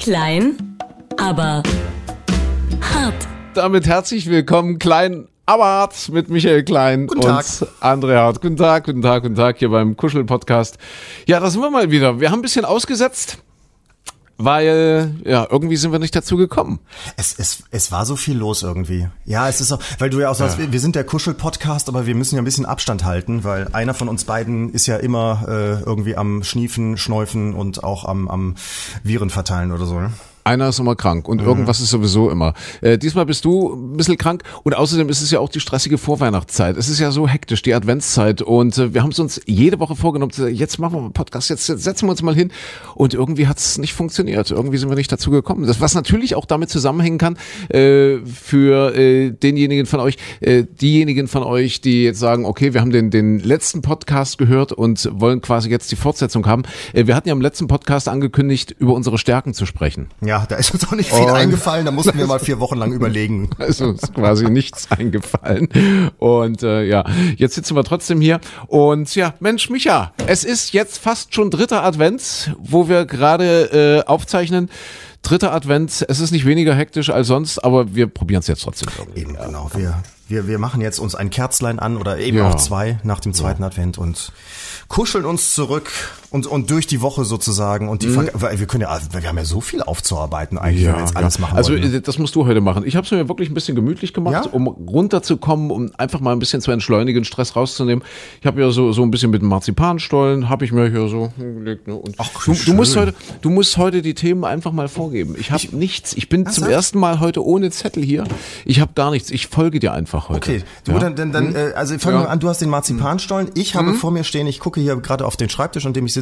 Klein, aber hart. Damit herzlich willkommen, Klein, aber hart mit Michael Klein Guten Tag. und André Hart. Guten Tag, guten Tag, guten Tag hier beim Kuschel-Podcast. Ja, da sind wir mal wieder. Wir haben ein bisschen ausgesetzt, weil, ja, irgendwie sind wir nicht dazu gekommen. Es, es, es war so viel los irgendwie. Ja, es ist auch, weil du ja auch sagst, wir, wir sind der Kuschel-Podcast, aber wir müssen ja ein bisschen Abstand halten, weil einer von uns beiden ist ja immer äh, irgendwie am Schniefen, Schnäufen und auch am, am Viren verteilen oder so. ne? Einer ist immer krank und irgendwas ist sowieso immer. Äh, diesmal bist du ein bisschen krank und außerdem ist es ja auch die stressige Vorweihnachtszeit. Es ist ja so hektisch, die Adventszeit und äh, wir haben es uns jede Woche vorgenommen, jetzt machen wir einen Podcast, jetzt, jetzt setzen wir uns mal hin und irgendwie hat es nicht funktioniert. Irgendwie sind wir nicht dazu gekommen. Das, was natürlich auch damit zusammenhängen kann, äh, für äh, denjenigen von euch, äh, diejenigen von euch, die jetzt sagen, okay, wir haben den, den letzten Podcast gehört und wollen quasi jetzt die Fortsetzung haben. Äh, wir hatten ja im letzten Podcast angekündigt, über unsere Stärken zu sprechen. Ja, da ist uns auch nicht viel Und- eingefallen, da mussten wir mal vier Wochen lang überlegen. Also ist quasi nichts eingefallen. Und äh, ja, jetzt sitzen wir trotzdem hier. Und ja, Mensch, Micha, es ist jetzt fast schon dritter Advent, wo wir gerade äh, aufzeichnen. Dritter Advent, es ist nicht weniger hektisch als sonst, aber wir probieren es jetzt trotzdem. Eben, genau. Wir, wir, wir machen jetzt uns ein Kerzlein an oder eben Ja. auch zwei nach dem zweiten Advent und kuscheln uns zurück und, und durch die Woche sozusagen. Und die Mhm. Weil wir können ja, wir haben ja so viel aufzuarbeiten eigentlich, wenn wir jetzt alles machen also wollen. ne? das musst du heute machen. Ich habe es mir wirklich ein bisschen gemütlich gemacht, Ja? um runterzukommen, um einfach mal ein bisschen zu entschleunigen, Stress rauszunehmen. Ich habe ja so so ein bisschen mit dem Marzipanstollen, habe ich mir hier so hingelegt. Ne? Und Ach, du, du musst heute, du musst heute die Themen einfach mal vorgeben. Ich habe nichts. Ich bin zum ersten Mal heute ohne Zettel hier. Ich habe gar nichts. Ich folge dir einfach heute. Okay, du, ja? dann, dann, dann äh, also fangen Ja. wir an, du hast den Marzipanstollen. Ich habe vor mir stehen, ich gucke hier gerade auf den Schreibtisch, an dem ich sitze,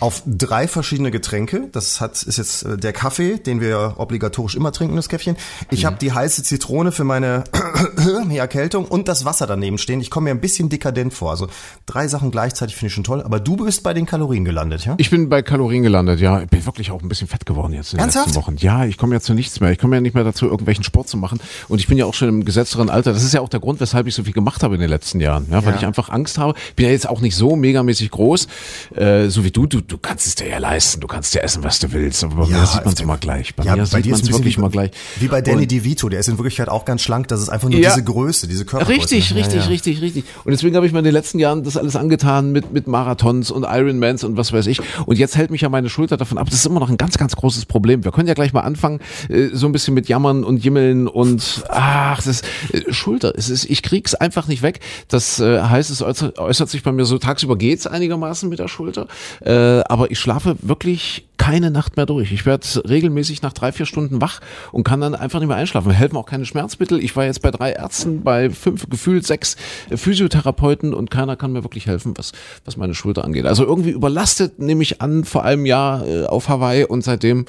auf drei verschiedene Getränke. Das hat ist jetzt äh, der Kaffee, den wir obligatorisch immer trinken, das Käffchen. Ich habe die heiße Zitrone für meine Erkältung und das Wasser daneben stehen. Ich komme mir ein bisschen dekadent vor. Also drei Sachen gleichzeitig finde ich schon toll. Aber du bist bei den Kalorien gelandet, ja? Ich bin bei Kalorien gelandet, ja. Ich bin wirklich auch ein bisschen fett geworden jetzt in den Ernsthaft? letzten Wochen. Ja, ich komme ja zu nichts mehr. Ich komme ja nicht mehr dazu, irgendwelchen Sport zu machen. Und ich bin ja auch schon im gesetzteren Alter. Das ist ja auch der Grund, weshalb ich so viel gemacht habe in den letzten Jahren. Ja, weil Ja. ich einfach Angst habe. Bin ja jetzt auch nicht so megamäßig groß, äh, so wie du. Du, du kannst es dir ja leisten. Du kannst ja essen, was du willst. Aber bei mir sieht man es immer gleich. Bei ja, mir bei sieht dir man es wirklich wie, mal gleich. Wie bei Danny Und- DeVito, der ist in Wirklichkeit auch ganz schlank. Das ist einfach nur Ja. diese Größe, diese Körpergröße. Richtig, Ja, richtig, ja. richtig, richtig. Und deswegen habe ich mir in den letzten Jahren das alles angetan mit, mit Marathons und Ironmans und was weiß ich. Und jetzt hält mich ja meine Schulter davon ab. Das ist immer noch ein ganz, ganz großes Problem. Wir können ja gleich mal anfangen, äh, so ein bisschen mit Jammern und Jimmeln und ach, das äh, Schulter. Es ist, ich krieg's einfach nicht weg. Das äh, heißt, es äußert, äußert sich bei mir so, tagsüber geht's einigermaßen mit der Schulter. Äh, aber ich schlafe wirklich keine Nacht mehr durch. Ich werde regelmäßig nach drei, vier Stunden wach und kann dann einfach nicht mehr einschlafen. Helfen auch keine Schmerzmittel. Ich war jetzt bei drei Ärzten, bei fünf, gefühlt sechs äh, Physiotherapeuten und keiner kann mir wirklich helfen, was, was meine Schulter angeht. Also irgendwie überlastet, nehme ich an, vor einem Jahr äh, auf Hawaii und seitdem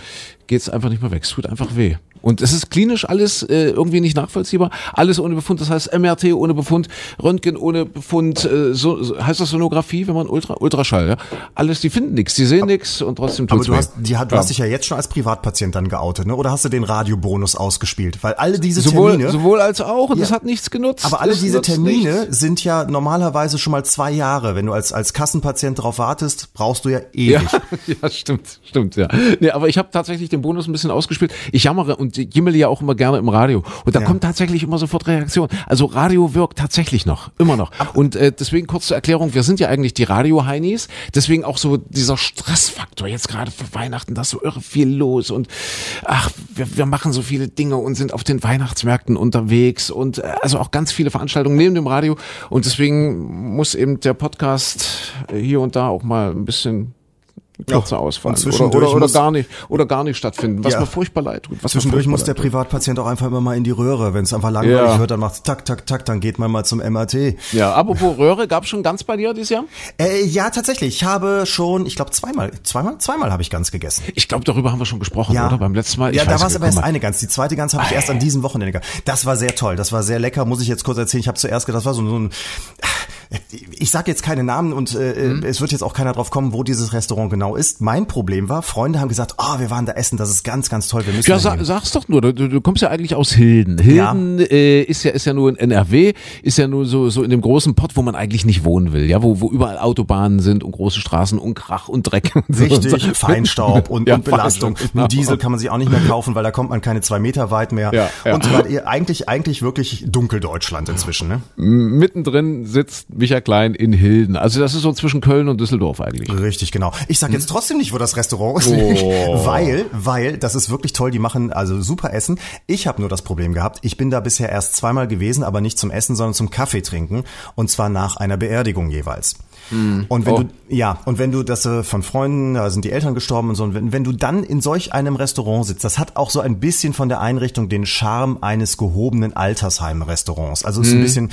geht's einfach nicht mehr weg. Es tut einfach weh. Und es ist klinisch alles äh, irgendwie nicht nachvollziehbar. Alles ohne Befund. Das heißt MRT ohne Befund, Röntgen ohne Befund. Äh, so, so, heißt das Sonographie, wenn man Ultra, Ultraschall, ja? Alles, die finden nichts, die sehen nichts und trotzdem Aber tut's du weh. hast, die, du Ja. hast dich ja jetzt schon als Privatpatient dann geoutet, ne? Oder hast du den Radiobonus ausgespielt? Weil alle diese sowohl, Termine, sowohl als auch und Ja. das hat nichts genutzt. aber alle diese Termine nichts. sind ja normalerweise schon mal zwei Jahre. Wenn du als, als Kassenpatient darauf wartest, brauchst du ja Ja, ewig. ja, stimmt, stimmt, ja. Nee, aber ich habe tatsächlich den Bonus ein bisschen ausgespielt. Ich jammere und jimmele ja auch immer gerne im Radio. Und da Ja. kommt tatsächlich immer sofort Reaktion. Also Radio wirkt tatsächlich noch, immer noch. Und äh, deswegen kurz zur Erklärung, wir sind ja eigentlich die Radio-Heinis. Deswegen auch so dieser Stressfaktor. Jetzt gerade für Weihnachten, da ist so irre viel los. Und ach, wir, wir machen so viele Dinge und sind auf den Weihnachtsmärkten unterwegs. Und äh, also auch ganz viele Veranstaltungen neben dem Radio. Und deswegen muss eben der Podcast äh, hier und da auch mal ein bisschen kürzer Ja, ausfallen oder, zwischendurch oder, oder gar nicht oder gar nicht stattfinden, was Ja. mir furchtbar leid tut. Zwischendurch muss der. Privatpatient auch einfach immer mal in die Röhre. Wenn es einfach langweilig Ja. wird, dann macht's tak, tak, tak, dann geht man mal zum MRT. Ja, apropos Röhre, gab's schon ganz bei dir dieses Jahr? Äh, ja, tatsächlich. Ich habe schon, ich glaube zweimal, zweimal, zweimal habe ich ganz gegessen. Ich glaube, darüber haben wir schon gesprochen, oder? Beim letzten Mal. Ich Ja, da war es aber erst eine Gans. Die zweite Gans habe ich erst an diesem Wochenende. Das war sehr toll. Das war sehr lecker, muss ich jetzt kurz erzählen. Ich habe zuerst gedacht, das war so, so ein ich sage jetzt keine Namen und äh, mhm. es wird jetzt auch keiner drauf kommen, wo dieses Restaurant genau ist. Mein Problem war, Freunde haben gesagt, oh, wir waren da essen, das ist ganz, ganz toll. Wir müssen ja, sa sag's doch nur. Du, du kommst ja eigentlich aus Hilden. Hilden ja. Äh, ist ja ist ja nur in NRW, ist ja nur so so in dem großen Pott, wo man eigentlich nicht wohnen will, ja, wo wo überall Autobahnen sind und große Straßen und Krach und Dreck. Und so Richtig, und so. Feinstaub und, ja, und Belastung. Genau. Diesel kann man sich auch nicht mehr kaufen, weil da kommt man keine zwei Meter weit mehr. Ja, ja. Und so eigentlich eigentlich wirklich Dunkeldeutschland inzwischen. Ne? Mittendrin sitzt Micha Klein in Hilden. Also das ist so zwischen Köln und Düsseldorf eigentlich. Richtig, genau. Ich sag jetzt trotzdem nicht, wo das Restaurant ist, oh. weil, weil das ist wirklich toll. Die machen also super Essen. Ich habe nur das Problem gehabt. Ich bin da bisher erst zweimal gewesen, aber nicht zum Essen, sondern zum Kaffee trinken und zwar nach einer Beerdigung jeweils. Mm. Und wenn oh. du, ja, und wenn du das äh, von Freunden, da sind die Eltern gestorben und so, und wenn, wenn du dann in solch einem Restaurant sitzt, das hat auch so ein bisschen von der Einrichtung den Charme eines gehobenen Altersheim-Restaurants. Also es ist mm. ein bisschen,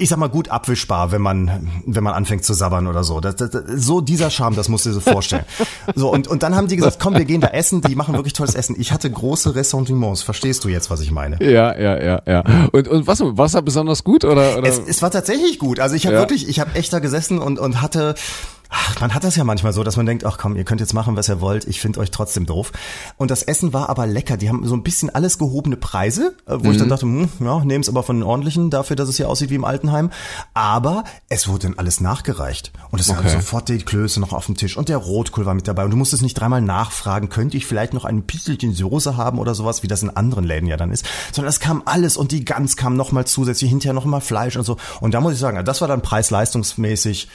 ich sag mal, gut abwischbar, wenn man, wenn man anfängt zu sabbern oder so. Das, das, so dieser Charme, das musst du dir so vorstellen. So, und, und dann haben die gesagt, komm, wir gehen da essen, die machen wirklich tolles Essen. Ich hatte große Ressentiments. Verstehst du jetzt, was ich meine? Ja, ja, ja, ja. Und, und was, war es da besonders gut oder? oder? Es, es war tatsächlich gut. Also ich habe ja. wirklich, ich habe echt da gesessen und, und hatte, Ach, man hat das ja manchmal so, dass man denkt, ach komm, ihr könnt jetzt machen, was ihr wollt, ich finde euch trotzdem doof. Und das Essen war aber lecker. Die haben so ein bisschen alles gehobene Preise, äh, wo mhm. ich dann mhm. dachte, hm, ja, nehm's aber von den ordentlichen, dafür, dass es hier aussieht wie im Altenheim. Aber es wurde dann alles nachgereicht. Und es okay. waren sofort die Klöße noch auf dem Tisch und der Rotkohl war mit dabei. Und du musstest nicht dreimal nachfragen, könnte ich vielleicht noch ein Pisselchen Soße haben oder sowas, wie das in anderen Läden ja dann ist. Sondern es kam alles und die Gans kam nochmal zusätzlich, hinterher nochmal Fleisch und so. Und da muss ich sagen, das war dann preis-leistungsmäßig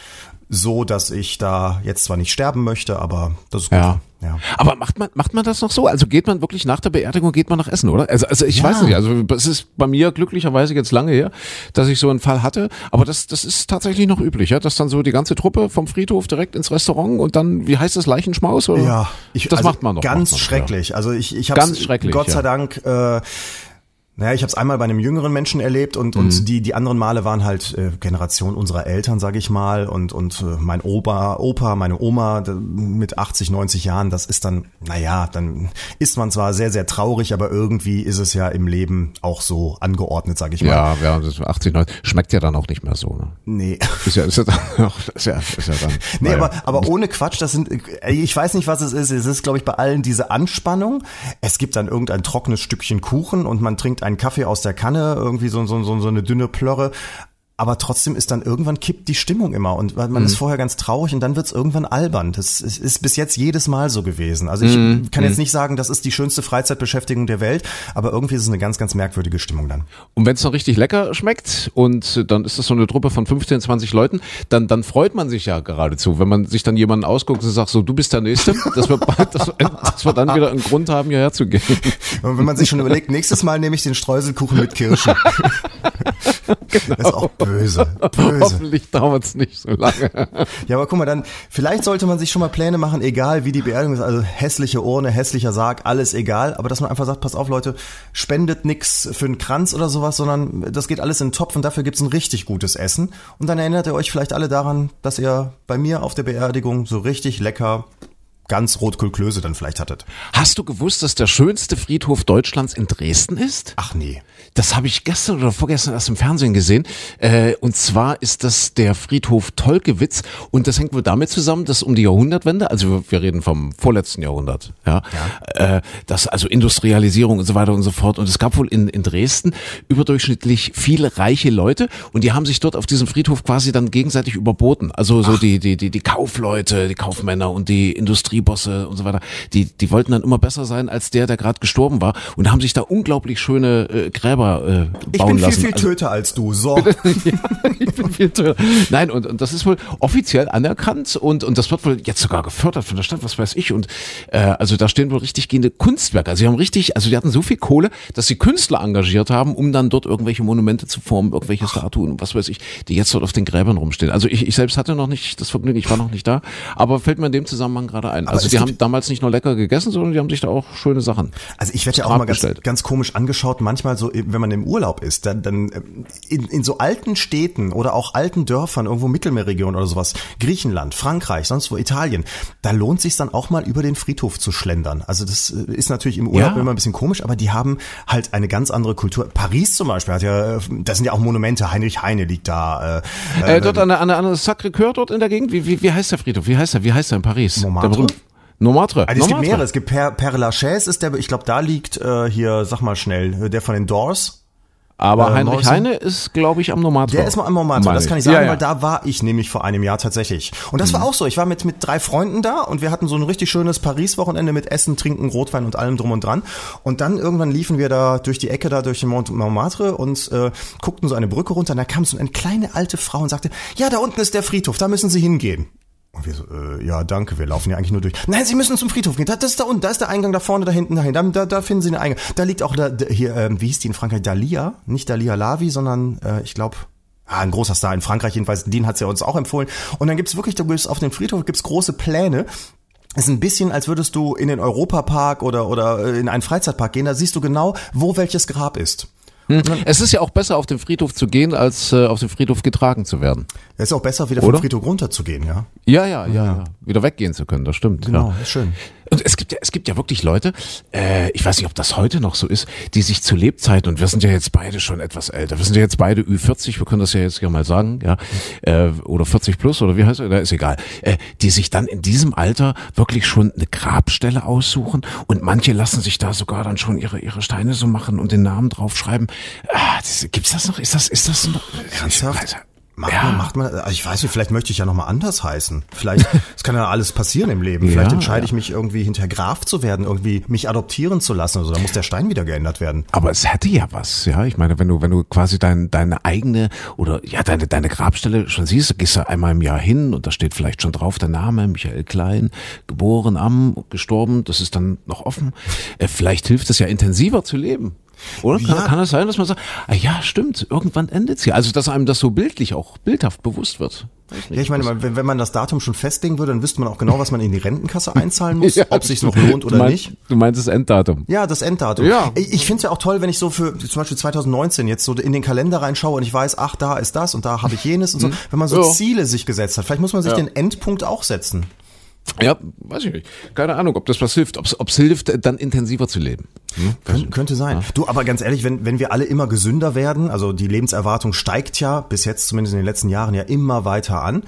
so, dass ich da jetzt zwar nicht sterben möchte, aber das ist gut. Ja. Ja. Aber macht man, macht man das noch so? Also geht man wirklich nach der Beerdigung, geht man nach Essen, oder? Also, also ich ja. weiß nicht, also es ist bei mir glücklicherweise jetzt lange her, dass ich so einen Fall hatte, aber das, das ist tatsächlich noch üblich, ja? dass dann so die ganze Truppe vom Friedhof direkt ins Restaurant und dann, wie heißt das, Leichenschmaus? Oder? Ja, ich, das also macht man noch. Ganz man, schrecklich. Ja. Also ich, ich habe Gott sei Dank äh, naja, ich habe es einmal bei einem jüngeren Menschen erlebt und, mhm. und die, die anderen Male waren halt äh, Generation unserer Eltern, sage ich mal, und, und äh, mein Opa, Opa, meine Oma mit 80, 90 Jahren, das ist dann, naja, dann ist man zwar sehr, sehr traurig, aber irgendwie ist es ja im Leben auch so angeordnet, sage ich mal. Ja, ja, 80, 90, schmeckt ja dann auch nicht mehr so. Ne? Nee. Ist ja, ist ja, dann, ist ja, ist ja dann. Nee, aber, aber ohne Quatsch, das sind, ich weiß nicht, was es ist. Es ist, glaube ich, bei allen diese Anspannung. Es gibt dann irgendein trockenes Stückchen Kuchen und man trinkt einen Kaffee aus der Kanne, irgendwie so, so, so, so eine dünne Plörre aber trotzdem ist dann irgendwann kippt die Stimmung immer und man mhm. ist vorher ganz traurig und dann wird's irgendwann albern. Das ist, ist, bis jetzt jedes Mal so gewesen. Also ich mhm. kann jetzt mhm. nicht sagen, das ist die schönste Freizeitbeschäftigung der Welt, aber irgendwie ist es eine ganz, ganz merkwürdige Stimmung dann. Und wenn es noch richtig lecker schmeckt und dann ist das so eine Truppe von 15, 20 Leuten, dann, dann freut man sich ja geradezu, wenn man sich dann jemanden ausguckt und sagt, so du bist der Nächste, dass wir, dass, dass wir dann wieder einen Grund haben, hierher zu gehen. Und wenn man sich schon überlegt, nächstes Mal nehme ich den Streuselkuchen mit Kirschen. genau. Böse. böse. Hoffentlich dauert es nicht so lange. ja, aber guck mal, dann, vielleicht sollte man sich schon mal Pläne machen, egal wie die Beerdigung ist, also hässliche Urne, hässlicher Sarg, alles egal, aber dass man einfach sagt, pass auf Leute, spendet nix für einen Kranz oder sowas, sondern das geht alles in den Topf und dafür gibt's ein richtig gutes Essen. Und dann erinnert ihr euch vielleicht alle daran, dass ihr bei mir auf der Beerdigung so richtig lecker ganz Rotkohlklöße dann vielleicht hattet. Hast du gewusst, dass der schönste Friedhof Deutschlands in Dresden ist? Ach nee. Das habe ich gestern oder vorgestern erst im Fernsehen gesehen. Äh, und zwar ist das der Friedhof Tolkewitz. Und das hängt wohl damit zusammen, dass um die Jahrhundertwende, also wir reden vom vorletzten Jahrhundert, ja, ja. Äh, das also Industrialisierung und so weiter und so fort. Und es gab wohl in, in Dresden überdurchschnittlich viele reiche Leute und die haben sich dort auf diesem Friedhof quasi dann gegenseitig überboten. Also so die, die, die, die Kaufleute, die Kaufmänner und die Industriebosse und so weiter, die, die wollten dann immer besser sein als der, der gerade gestorben war und haben sich da unglaublich schöne äh, Gräber äh, bauen lassen. Ich bin viel, lassen. viel also, Töter als du, so. ich bin viel Töter. Nein, und, und das ist wohl offiziell anerkannt und, und das wird wohl jetzt sogar gefördert von der Stadt, was weiß ich. Und äh, also da stehen wohl richtig gehende Kunstwerke. Also sie haben richtig, also die hatten so viel Kohle, dass sie Künstler engagiert haben, um dann dort irgendwelche Monumente zu formen, irgendwelche Statuen, was weiß ich, die jetzt dort auf den Gräbern rumstehen. Also ich, ich selbst hatte noch nicht das Vergnügen, ich war noch nicht da, aber fällt mir in dem Zusammenhang gerade ein. Sein. Also die gibt- haben damals nicht nur lecker gegessen, sondern die haben sich da auch schöne Sachen. Also ich werde ja auch mal ganz, ganz komisch angeschaut, manchmal so, wenn man im Urlaub ist, dann, dann ähm, in, in so alten Städten oder auch alten Dörfern, irgendwo Mittelmeerregion oder sowas, Griechenland, Frankreich, sonst wo Italien, da lohnt sich dann auch mal über den Friedhof zu schlendern. Also das äh, ist natürlich im Urlaub Ja. immer ein bisschen komisch, aber die haben halt eine ganz andere Kultur. Paris zum Beispiel hat ja, äh, das sind ja auch Monumente, Heinrich Heine liegt da. Äh, Äh, dort an der, an der, an der Sacré-Cœur dort in der Gegend, wie, wie, wie heißt der Friedhof? Wie heißt der? Wie heißt der in Paris? Montmartre? Montmartre. Also es gibt Montmartre. mehrere. Es gibt Père, Père Lachaise ist der, ich glaube, da liegt äh, hier, sag mal schnell, äh, der von den Doors. Aber Äh, Heinrich? Heine ist, glaube ich, am Montmartre. Der ist mal am Meine das kann ich sagen, Ja, ja. weil da war ich nämlich vor einem Jahr tatsächlich. Und das war auch so. Ich war mit, mit drei Freunden da und wir hatten so ein richtig schönes Paris-Wochenende mit Essen, Trinken, Rotwein und allem drum und dran. Und dann irgendwann liefen wir da durch die Ecke da durch den Mont Montmartre und äh, guckten so eine Brücke runter und da kam so eine kleine alte Frau und sagte, ja, da unten ist der Friedhof, da müssen Sie hingehen. Und wir so, äh, ja, danke, wir laufen ja eigentlich nur durch. Nein, Sie müssen zum Friedhof gehen. Das, das ist da unten, da ist der Eingang, da vorne, da hinten, dahin. Da, da, da finden Sie den Eingang. Da liegt auch da, da, hier, ähm, wie hieß die in Frankreich? Dalia? Nicht Dalia Lavi, sondern äh, ich glaube, ah, ein großer Star in Frankreich jedenfalls. Den hat's ja uns auch empfohlen. Und dann gibt's wirklich, du gehst auf den Friedhof, gibt's große Pläne. Es ist ein bisschen, als würdest du in den Europapark oder, oder äh, in einen Freizeitpark gehen. Da siehst du genau, wo welches Grab ist. Es ist ja auch besser, auf den Friedhof zu gehen, als äh, auf den Friedhof getragen zu werden. Es ist auch besser, wieder Oder? vom Friedhof runterzugehen, ja. Ja, ja, ja, ja. Wieder weggehen zu können, das stimmt. Genau, ja. ist schön. Und es gibt ja, es gibt ja wirklich Leute, äh, ich weiß nicht, ob das heute noch so ist, die sich zu Lebzeiten, und wir sind ja jetzt beide schon etwas älter, wir sind ja jetzt beide Ü40, wir können das ja jetzt hier mal sagen, ja, äh, oder 40 plus, oder wie heißt er, ist egal, äh, die sich dann in diesem Alter wirklich schon eine Grabstelle aussuchen und manche lassen sich da sogar dann schon ihre, ihre Steine so machen und den Namen draufschreiben. Ah, das, gibt's das noch? Ist das, ist das noch? Ernsthaft? Macht Ja. man, macht man, also ich weiß nicht, vielleicht möchte ich ja nochmal anders heißen. Vielleicht, es kann ja alles passieren im Leben. Vielleicht Ja, entscheide ich mich irgendwie hinter Graf zu werden, irgendwie mich adoptieren zu lassen oder so. Da muss der Stein wieder geändert werden. Aber es hätte ja was, ja. Ich meine, wenn du, wenn du quasi dein, deine eigene oder ja, deine, deine Grabstelle schon siehst, gehst du einmal im Jahr hin und da steht vielleicht schon drauf der Name, Michael Klein, geboren am, gestorben, das ist dann noch offen. Äh, vielleicht hilft es ja intensiver zu leben. Oder? Kann, Ja. kann es sein, dass man sagt, ah ja, stimmt, irgendwann endet's hier. Also, dass einem das so bildlich auch bildhaft bewusst wird. Ja, ich meine, wenn, wenn man das Datum schon festlegen würde, dann wüsste man auch genau, was man in die Rentenkasse einzahlen muss, Ja, ob sich's noch lohnt oder du meinst, nicht. Du meinst das Enddatum. Ja, das Enddatum. Ja. Ich, ich finde es ja auch toll, wenn ich so für zum Beispiel 2019 jetzt so in den Kalender reinschaue und ich weiß, ach, da ist das und da habe ich jenes und so. Wenn man so. Ja. Ziele sich gesetzt hat, vielleicht muss man sich den Endpunkt auch setzen. Ja, weiß ich nicht. Keine Ahnung, ob das was hilft. Ob es hilft, dann intensiver zu leben. Hm? Kön könnte sein. Du, aber ganz ehrlich, wenn, wenn wir alle immer gesünder werden, also die Lebenserwartung steigt ja bis jetzt zumindest in den letzten Jahren ja immer weiter an.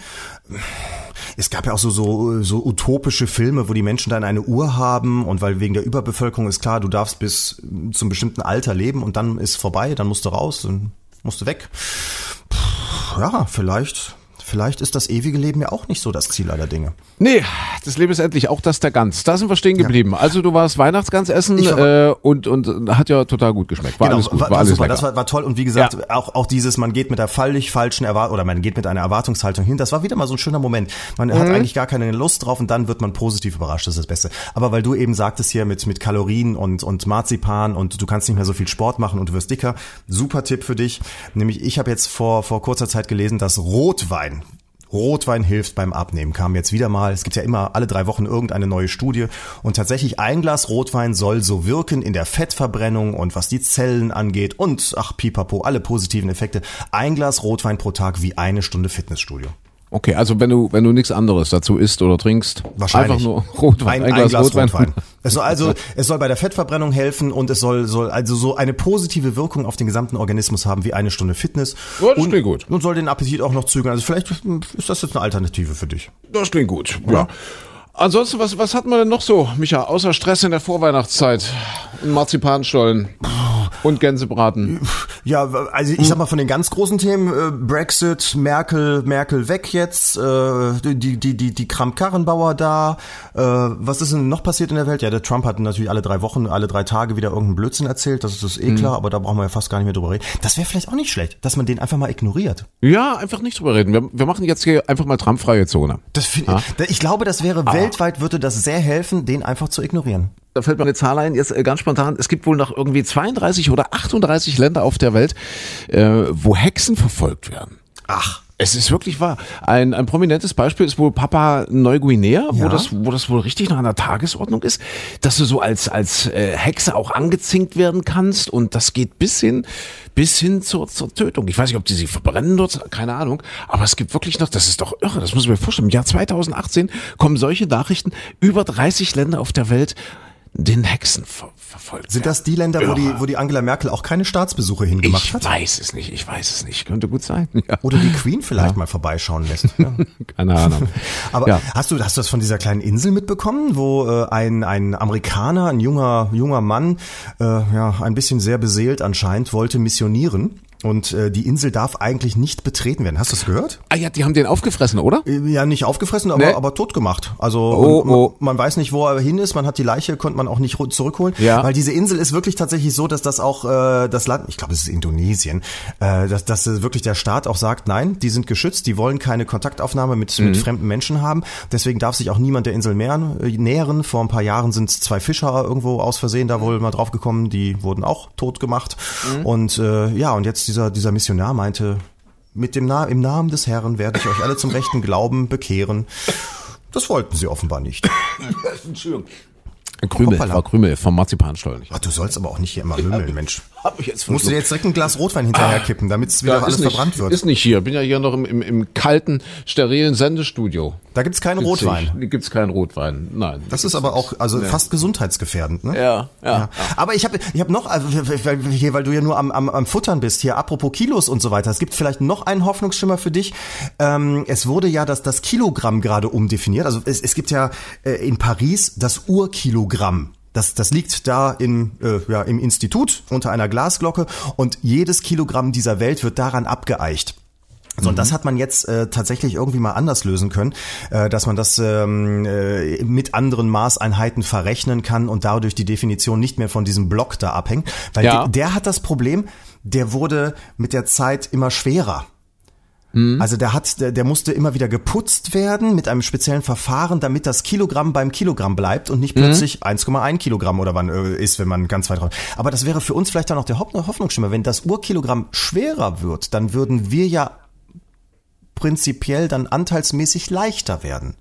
Es gab ja auch so, so, so utopische Filme, wo die Menschen dann eine Uhr haben und weil wegen der Überbevölkerung ist klar, du darfst bis zum bestimmten Alter leben und dann ist vorbei, dann musst du raus, dann musst du weg. Puh, ja, vielleicht, vielleicht ist das ewige Leben ja auch nicht so das Ziel aller Dinge. Nee, das Leben ist endlich auch das der Gans. Da sind wir stehen geblieben. Also du warst Weihnachtsgans essen äh, und, und hat ja total gut geschmeckt. War alles gut, war, war, alles super, lecker. das war, war toll und wie gesagt, Ja. auch, auch dieses, man geht mit der völlig falschen Erwartung oder man geht mit einer Erwartungshaltung hin, das war wieder mal so ein schöner Moment. Man Mhm. hat eigentlich gar keine Lust drauf und dann wird man positiv überrascht, das ist das Beste. Aber weil du eben sagtest hier mit, mit Kalorien und, und Marzipan und du kannst nicht mehr so viel Sport machen und du wirst dicker, super Tipp für dich. Nämlich ich habe jetzt vor, vor kurzer Zeit gelesen, dass Rotwein Rotwein hilft beim Abnehmen, kam jetzt wieder mal. Es gibt ja immer alle drei Wochen irgendeine neue Studie. Und tatsächlich ein Glas Rotwein soll so wirken in der Fettverbrennung und was die Zellen angeht und ach pipapo, alle positiven Effekte. Ein Glas Rotwein pro Tag wie eine Stunde Fitnessstudio. Okay, also wenn du wenn du nichts anderes dazu isst oder trinkst, Wahrscheinlich. einfach nur Rotwein, Ein, ein Glas, Rotwein. Es soll also, es soll bei der Fettverbrennung helfen und es soll, soll also so eine positive Wirkung auf den gesamten Organismus haben wie eine Stunde Fitness. Ja, das und, klingt gut. Und soll den Appetit auch noch zügeln. Also vielleicht ist das jetzt eine Alternative für dich. Das klingt gut. Ja. Ansonsten, was, was hatten wir denn noch so, Micha, außer Stress in der Vorweihnachtszeit? Ein Marzipanstollen und Gänsebraten. Ja, also ich sag mal von den ganz großen Themen, äh, Brexit, Merkel, Merkel weg jetzt, äh, die, die, die, die Kramp-Karrenbauer da, äh, was ist denn noch passiert in der Welt? Ja, der Trump hat natürlich alle drei Wochen, alle drei Tage wieder irgendeinen Blödsinn erzählt, das ist das eh klar, aber da brauchen wir ja fast gar nicht mehr drüber reden. Das wäre vielleicht auch nicht schlecht, dass man den einfach mal ignoriert. Ja, einfach nicht drüber reden. Wir, wir machen jetzt hier einfach mal trampfreie Zone. Das find, Ich glaube, das wäre weltweit, würde das sehr helfen, den einfach zu ignorieren. Da fällt mir eine Zahl ein, jetzt äh, ganz spontan. Es gibt wohl noch irgendwie 32 oder 38 Länder auf der Welt, äh, wo Hexen verfolgt werden. Ach, Es ist wirklich wahr. Ein, ein prominentes Beispiel ist wohl Papa Neuguinea, wo, Ja. das, wo das wohl richtig noch an der Tagesordnung ist, dass du so als, als äh, Hexe auch angezinkt werden kannst und das geht bis hin, bis hin zur, zur Tötung. Ich weiß nicht, ob die sie verbrennen dort, keine Ahnung, aber es gibt wirklich noch, das ist doch irre, das muss ich mir vorstellen. Im Jahr 2018 kommen solche Nachrichten über 30 Länder auf der Welt, den Hexen ver verfolgt. Sind das die Länder, wo die, wo die Angela Merkel auch keine Staatsbesuche hingemacht Ich hat? weiß es nicht, ich weiß es nicht. Könnte gut sein. Ja. Oder die Queen vielleicht mal vorbeischauen lässt. Ja. Keine Ahnung. Aber ja. hast du hast du das von dieser kleinen Insel mitbekommen, wo äh, ein ein Amerikaner, ein junger junger Mann, äh, ja ein bisschen sehr beseelt anscheinend wollte missionieren und äh, die Insel darf eigentlich nicht betreten werden. Hast du das gehört? Ah ja, die haben den aufgefressen, oder? Äh, Ja, nicht aufgefressen, aber Nee. aber tot gemacht. Also Oh, man, oh. man weiß nicht, wo er hin ist. Man hat die Leiche, konnte man auch nicht zurückholen, Ja. weil diese Insel ist wirklich tatsächlich so, dass das auch äh, das Land, ich glaube, es ist Indonesien, äh, dass, dass wirklich der Staat auch sagt, nein, die sind geschützt, die wollen keine Kontaktaufnahme mit, Mhm. mit fremden Menschen haben. Deswegen darf sich auch niemand der Insel nähern, äh, nähern. Vor ein paar Jahren sind zwei Fischer irgendwo aus Versehen da wohl mal drauf gekommen, die wurden auch tot gemacht. Mhm. Und äh, ja, und jetzt dieser dieser Missionar meinte, mit dem Na im Namen des Herrn werde ich euch alle zum rechten Glauben bekehren. Das wollten sie offenbar nicht. Entschuldigung. Krümel. Frau Krümel vom Marzipanstollen. Ach, du sollst aber auch nicht hier immer lümmeln, Mensch. Hab ich jetzt Musst du dir jetzt direkt ein Glas Rotwein hinterher kippen, damit es wieder Ja, alles nicht, verbrannt wird. Ist nicht hier. Bin ja hier noch im, im, im kalten, sterilen Sendestudio. da gibt's keinen Rotwein. Hier gibt's keinen Rotwein. Nein. Das ist aber auch also fast gesundheitsgefährdend, ne? ja, ja. Aber ich habe ich hab noch, weil, hier, weil du ja nur am, am, am Futtern bist, hier apropos Kilos und so weiter, es gibt vielleicht noch einen Hoffnungsschimmer für dich. Ähm, es wurde ja das, das Kilogramm gerade umdefiniert. Also es, es gibt ja äh, in Paris das Urkilogramm. Das, das liegt da in, äh, ja, im Institut unter einer Glasglocke und jedes Kilogramm dieser Welt wird daran abgeeicht. So, und das hat man jetzt äh, tatsächlich irgendwie mal anders lösen können, äh, dass man das ähm, äh, mit anderen Maßeinheiten verrechnen kann und dadurch die Definition nicht mehr von diesem Block da abhängt. Weil Ja. der, der hat das Problem, der wurde mit der Zeit immer schwerer. Also der hat, der, der musste immer wieder geputzt werden mit einem speziellen Verfahren, damit das Kilogramm beim Kilogramm bleibt und nicht plötzlich 1,1 Kilogramm oder wann äh, ist, wenn man ganz weit raus. Aber das wäre für uns vielleicht dann noch der Hoff- Hoffnungsschimmer. Wenn das Urkilogramm schwerer wird, dann würden wir ja prinzipiell dann anteilsmäßig leichter werden.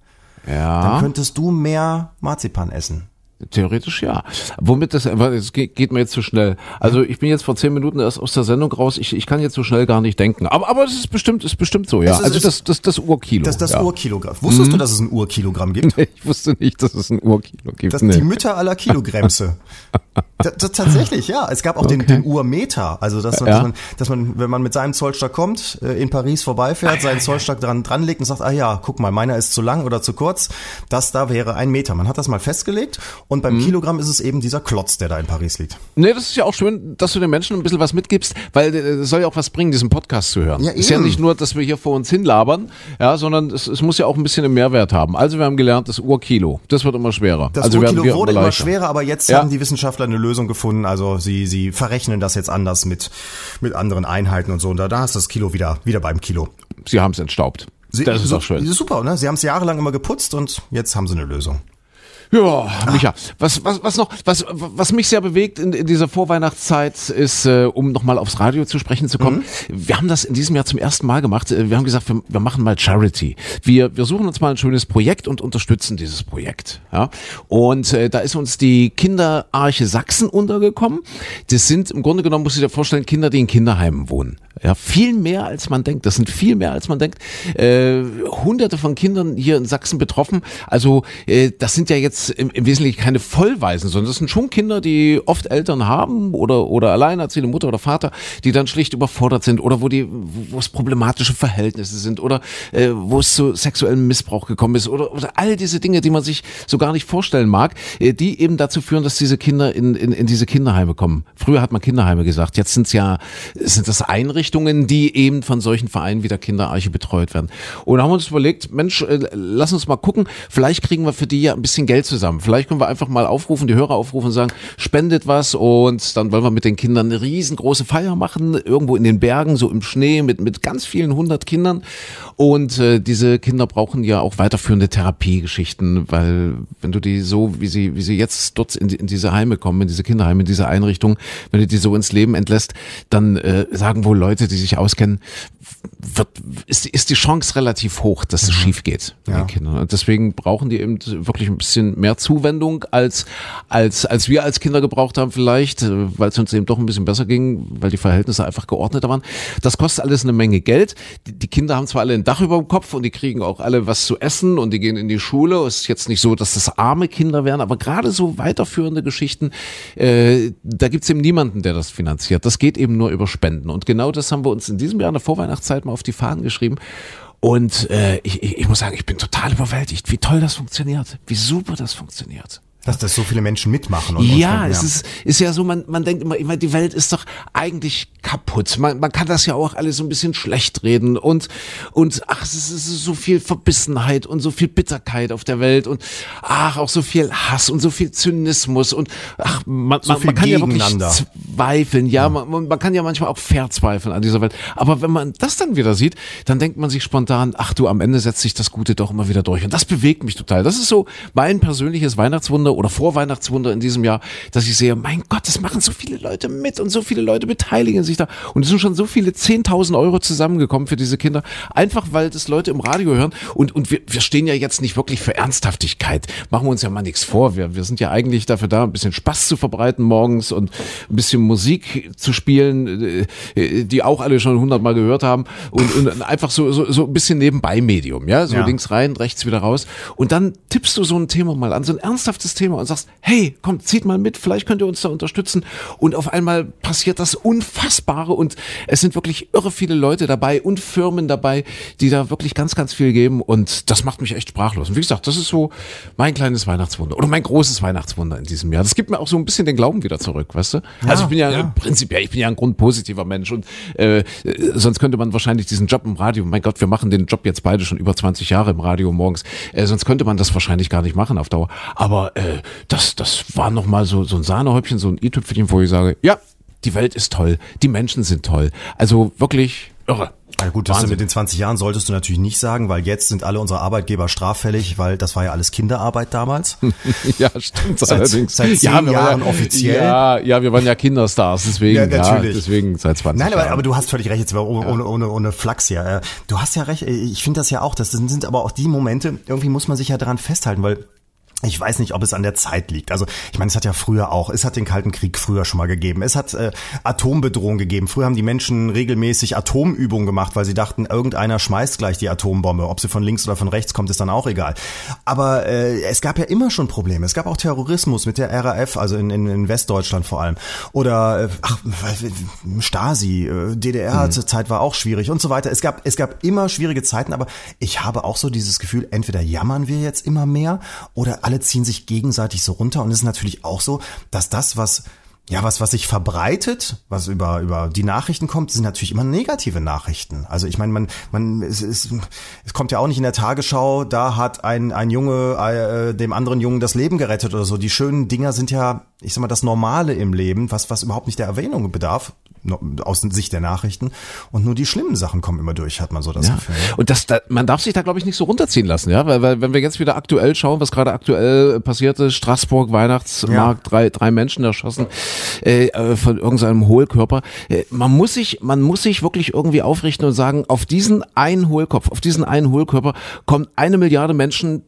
Dann Ja, könntest du mehr Marzipan essen. Theoretisch ja. Womit das, es geht, mir jetzt zu schnell. Also ich bin jetzt vor zehn Minuten erst aus der Sendung raus. Ich, ich kann jetzt so schnell gar nicht denken. Aber, aber das ist bestimmt, ist bestimmt so, ja. Es ist- also es- das, das, das Urkilo. Das das ja. Urkilogramm. Wusstest du, dass es ein Urkilogramm gibt? Ich wusste nicht, dass es ein Urkilo gibt. Das, Nee. Die Mütter aller Kilogrämse. Tatsächlich, ja. Es gab auch den, den Urmeter. Also, dass man, Ja. dass, man, dass man, wenn man mit seinem Zollstock kommt, äh, in Paris vorbeifährt, seinen Zollstock dran, dran legt und sagt, ah ja, guck mal, meiner ist zu lang oder zu kurz. Das da wäre ein Meter. Man hat das mal festgelegt und Mhm. beim Kilogramm ist es eben dieser Klotz, der da in Paris liegt. Nee, das ist ja auch schön, dass du den Menschen ein bisschen was mitgibst, weil äh, es soll ja auch was bringen, diesen Podcast zu hören. Ja, ist ja nicht nur, dass wir hier vor uns hinlabern, ja, sondern es, es muss ja auch ein bisschen einen Mehrwert haben. Also wir haben gelernt, das Urkilo, das wird immer schwerer. Das also werden Urkilo wir wurde immer leichter. schwerer, aber jetzt Ja. haben die Wissenschaftler eine Lösung gefunden. Also sie, sie verrechnen das jetzt anders mit, mit anderen Einheiten und so. Und da, da ist das Kilo wieder, wieder beim Kilo. Sie haben es entstaubt. Sie, das ist auch schön. Super, ne? Sie haben es jahrelang immer geputzt und jetzt haben sie eine Lösung. Ja, Micha, was, was, was noch, was, was mich sehr bewegt in, in dieser Vorweihnachtszeit ist, äh, um nochmal aufs Radio zu sprechen zu kommen. Wir haben das in diesem Jahr zum ersten Mal gemacht. Äh, Wir haben gesagt, wir, wir machen mal Charity. Wir, wir suchen uns mal ein schönes Projekt und unterstützen dieses Projekt. Ja? Und äh, da ist uns die Kinderarche Sachsen untergekommen. Das sind im Grunde genommen, muss ich dir vorstellen, Kinder, die in Kinderheimen wohnen. Ja, viel mehr als man denkt. Das sind viel mehr als man denkt. Äh, hunderte von Kindern hier in Sachsen betroffen. Also äh, das sind ja jetzt im, im Wesentlichen keine Vollweisen, sondern das sind schon Kinder, die oft Eltern haben oder oder alleinerziehende Mutter oder Vater, die dann schlicht überfordert sind oder wo die wo es problematische Verhältnisse sind oder äh, wo es zu sexuellem Missbrauch gekommen ist oder, oder all diese Dinge, die man sich so gar nicht vorstellen mag, äh, die eben dazu führen, dass diese Kinder in, in, in diese Kinderheime kommen. Früher hat man Kinderheime gesagt, jetzt sind es ja sind das Einrichtungen, die eben von solchen Vereinen wie der Kinderarche betreut werden. Und haben uns überlegt, Mensch, äh, lass uns mal gucken, vielleicht kriegen wir für die ja ein bisschen Geld zusammen. Vielleicht können wir einfach mal aufrufen, die Hörer aufrufen und sagen, spendet was und dann wollen wir mit den Kindern eine riesengroße Feier machen, irgendwo in den Bergen, so im Schnee mit, mit ganz vielen hundert Kindern. Und äh, diese Kinder brauchen ja auch weiterführende Therapiegeschichten, weil wenn du die so, wie sie, wie sie jetzt dort in, die, in diese Heime kommen, in diese Kinderheime, in diese Einrichtung, wenn du die so ins Leben entlässt, dann äh, sagen wohl Leute, die sich auskennen, wird, ist, ist die Chance relativ hoch, dass es schief geht bei Ja. den Kindern. Und deswegen brauchen die eben wirklich ein bisschen mehr Zuwendung als, als, als wir als Kinder gebraucht haben vielleicht, äh, weil es uns eben doch ein bisschen besser ging, weil die Verhältnisse einfach geordneter waren. Das kostet alles eine Menge Geld. Die, die Kinder haben zwar alle ein Dach über dem Kopf und die kriegen auch alle was zu essen und die gehen in die Schule. Es ist jetzt nicht so, dass das arme Kinder wären, aber gerade so weiterführende Geschichten, äh, da gibt's eben niemanden, der das finanziert. Das geht eben nur über Spenden. Und genau das haben wir uns in diesem Jahr in der Vorweihnachtszeit mal auf die Fahnen geschrieben. Und äh, ich, ich muss sagen, ich bin total überwältigt, wie toll das funktioniert, wie super das funktioniert. Dass das so viele Menschen mitmachen. Und Ja, und, es ist, ist ja so, man, man denkt immer, immer, die Welt ist doch eigentlich kaputt. Man, man kann das ja auch alles so ein bisschen schlecht reden und, und ach, es ist, so viel Verbissenheit und so viel Bitterkeit auf der Welt und ach, auch so viel Hass und so viel Zynismus und ach, man, So man, man kann ja wirklich zweifeln. Ja, man, man man kann ja manchmal auch verzweifeln an dieser Welt. Aber wenn man das dann wieder sieht, dann denkt man sich spontan, ach du, am Ende setzt sich das Gute doch immer wieder durch. Und das bewegt mich total. Das ist so mein persönliches Weihnachtswunder oder Vorweihnachtswunder in diesem Jahr, dass ich sehe, mein Gott, das machen so viele Leute mit und so viele Leute beteiligen sich da. Und es sind schon so viele 10.000 Euro zusammengekommen für diese Kinder. Einfach, weil das Leute im Radio hören. Und, und wir, wir stehen ja jetzt nicht wirklich für Ernsthaftigkeit. Machen wir uns ja mal nichts vor. Wir, wir sind ja eigentlich dafür da, ein bisschen Spaß zu verbreiten morgens und ein bisschen Musik zu spielen, äh, die auch alle schon hundertmal gehört haben. Und, und einfach so, so, so ein bisschen nebenbei Medium. Ja, so Ja. links rein, rechts wieder raus. Und dann tippst du so ein Thema mal an, so ein ernsthaftes Thema und sagst, hey, komm, zieht mal mit, vielleicht könnt ihr uns da unterstützen. Und auf einmal passiert das Unfassbare und es sind wirklich irre viele Leute dabei und Firmen dabei, die da wirklich ganz, ganz viel geben. Und das macht mich echt sprachlos. Und wie gesagt, das ist so mein kleines Weihnachtswunder oder mein großes Weihnachtswunder in diesem Jahr. Das gibt mir auch so ein bisschen den Glauben wieder zurück, weißt du? also ich bin ja, ja. prinzipiell, ich bin ja ein grundpositiver Mensch und äh, sonst könnte man wahrscheinlich diesen Job im Radio, mein Gott, wir machen den Job jetzt beide schon über 20 Jahre im Radio morgens, äh, sonst könnte man das wahrscheinlich gar nicht machen auf Dauer. Aber äh, das, das war nochmal so, so ein Sahnehäubchen, so ein i-Tüpfelchen, wo ich sage, ja, die Welt ist toll, die Menschen sind toll. Also wirklich irre. Ja gut, das mit den 20 Jahren solltest du natürlich nicht sagen, weil jetzt sind alle unsere Arbeitgeber straffällig, weil das war ja alles Kinderarbeit damals. ja, stimmt Seit- allerdings. seit zehn ja, Jahren ja, offiziell. Ja, ja, wir waren ja Kinderstars, deswegen, Ja, ja, natürlich. deswegen seit 20 Nein, aber, Jahren. aber du hast völlig recht, jetzt war ohne, ohne, ohne, ohne Flachs hier. Äh, Du hast ja recht, äh, ich finde das ja auch, das sind sind aber auch die Momente, irgendwie muss man sich ja daran festhalten, weil ich weiß nicht, ob es an der Zeit liegt. Also ich meine, es hat ja früher auch, es hat den Kalten Krieg früher schon mal gegeben. Es hat äh, Atombedrohung gegeben. Früher haben die Menschen regelmäßig Atomübungen gemacht, weil sie dachten, irgendeiner schmeißt gleich die Atombombe. Ob sie von links oder von rechts kommt, ist dann auch egal. Aber äh, es gab ja immer schon Probleme. Es gab auch Terrorismus mit der RAF, also in, in, in Westdeutschland vor allem. Oder äh, ach, Stasi, äh, DDR-Zeit war auch schwierig und so weiter. Es gab, es gab immer schwierige Zeiten, aber ich habe auch so dieses Gefühl, entweder jammern wir jetzt immer mehr oder alle ziehen sich gegenseitig so runter. Und es ist natürlich auch so, dass das, was ja, was, was sich verbreitet, was über, über die Nachrichten kommt, sind natürlich immer negative Nachrichten. Also ich meine, man, man, es, es, es kommt ja auch nicht in der Tagesschau, da hat ein, ein Junge äh, dem anderen Jungen das Leben gerettet oder so. Die schönen Dinger sind ja, ich sag mal, das Normale im Leben, was, was überhaupt nicht der Erwähnung bedarf, aus Sicht der Nachrichten. Und nur die schlimmen Sachen kommen immer durch, hat man so das Ja. Gefühl. Und das, da, man darf sich da, glaube ich, nicht so runterziehen lassen, ja, weil, weil wenn wir jetzt wieder aktuell schauen, was gerade aktuell passiert ist, Straßburg, Weihnachtsmarkt, drei, drei Menschen erschossen äh, äh, von irgendeinem Hohlkörper. Äh, man muss sich, man muss sich wirklich irgendwie aufrichten und sagen, auf diesen einen Hohlkopf, auf diesen einen Hohlkörper kommen eine Milliarde Menschen,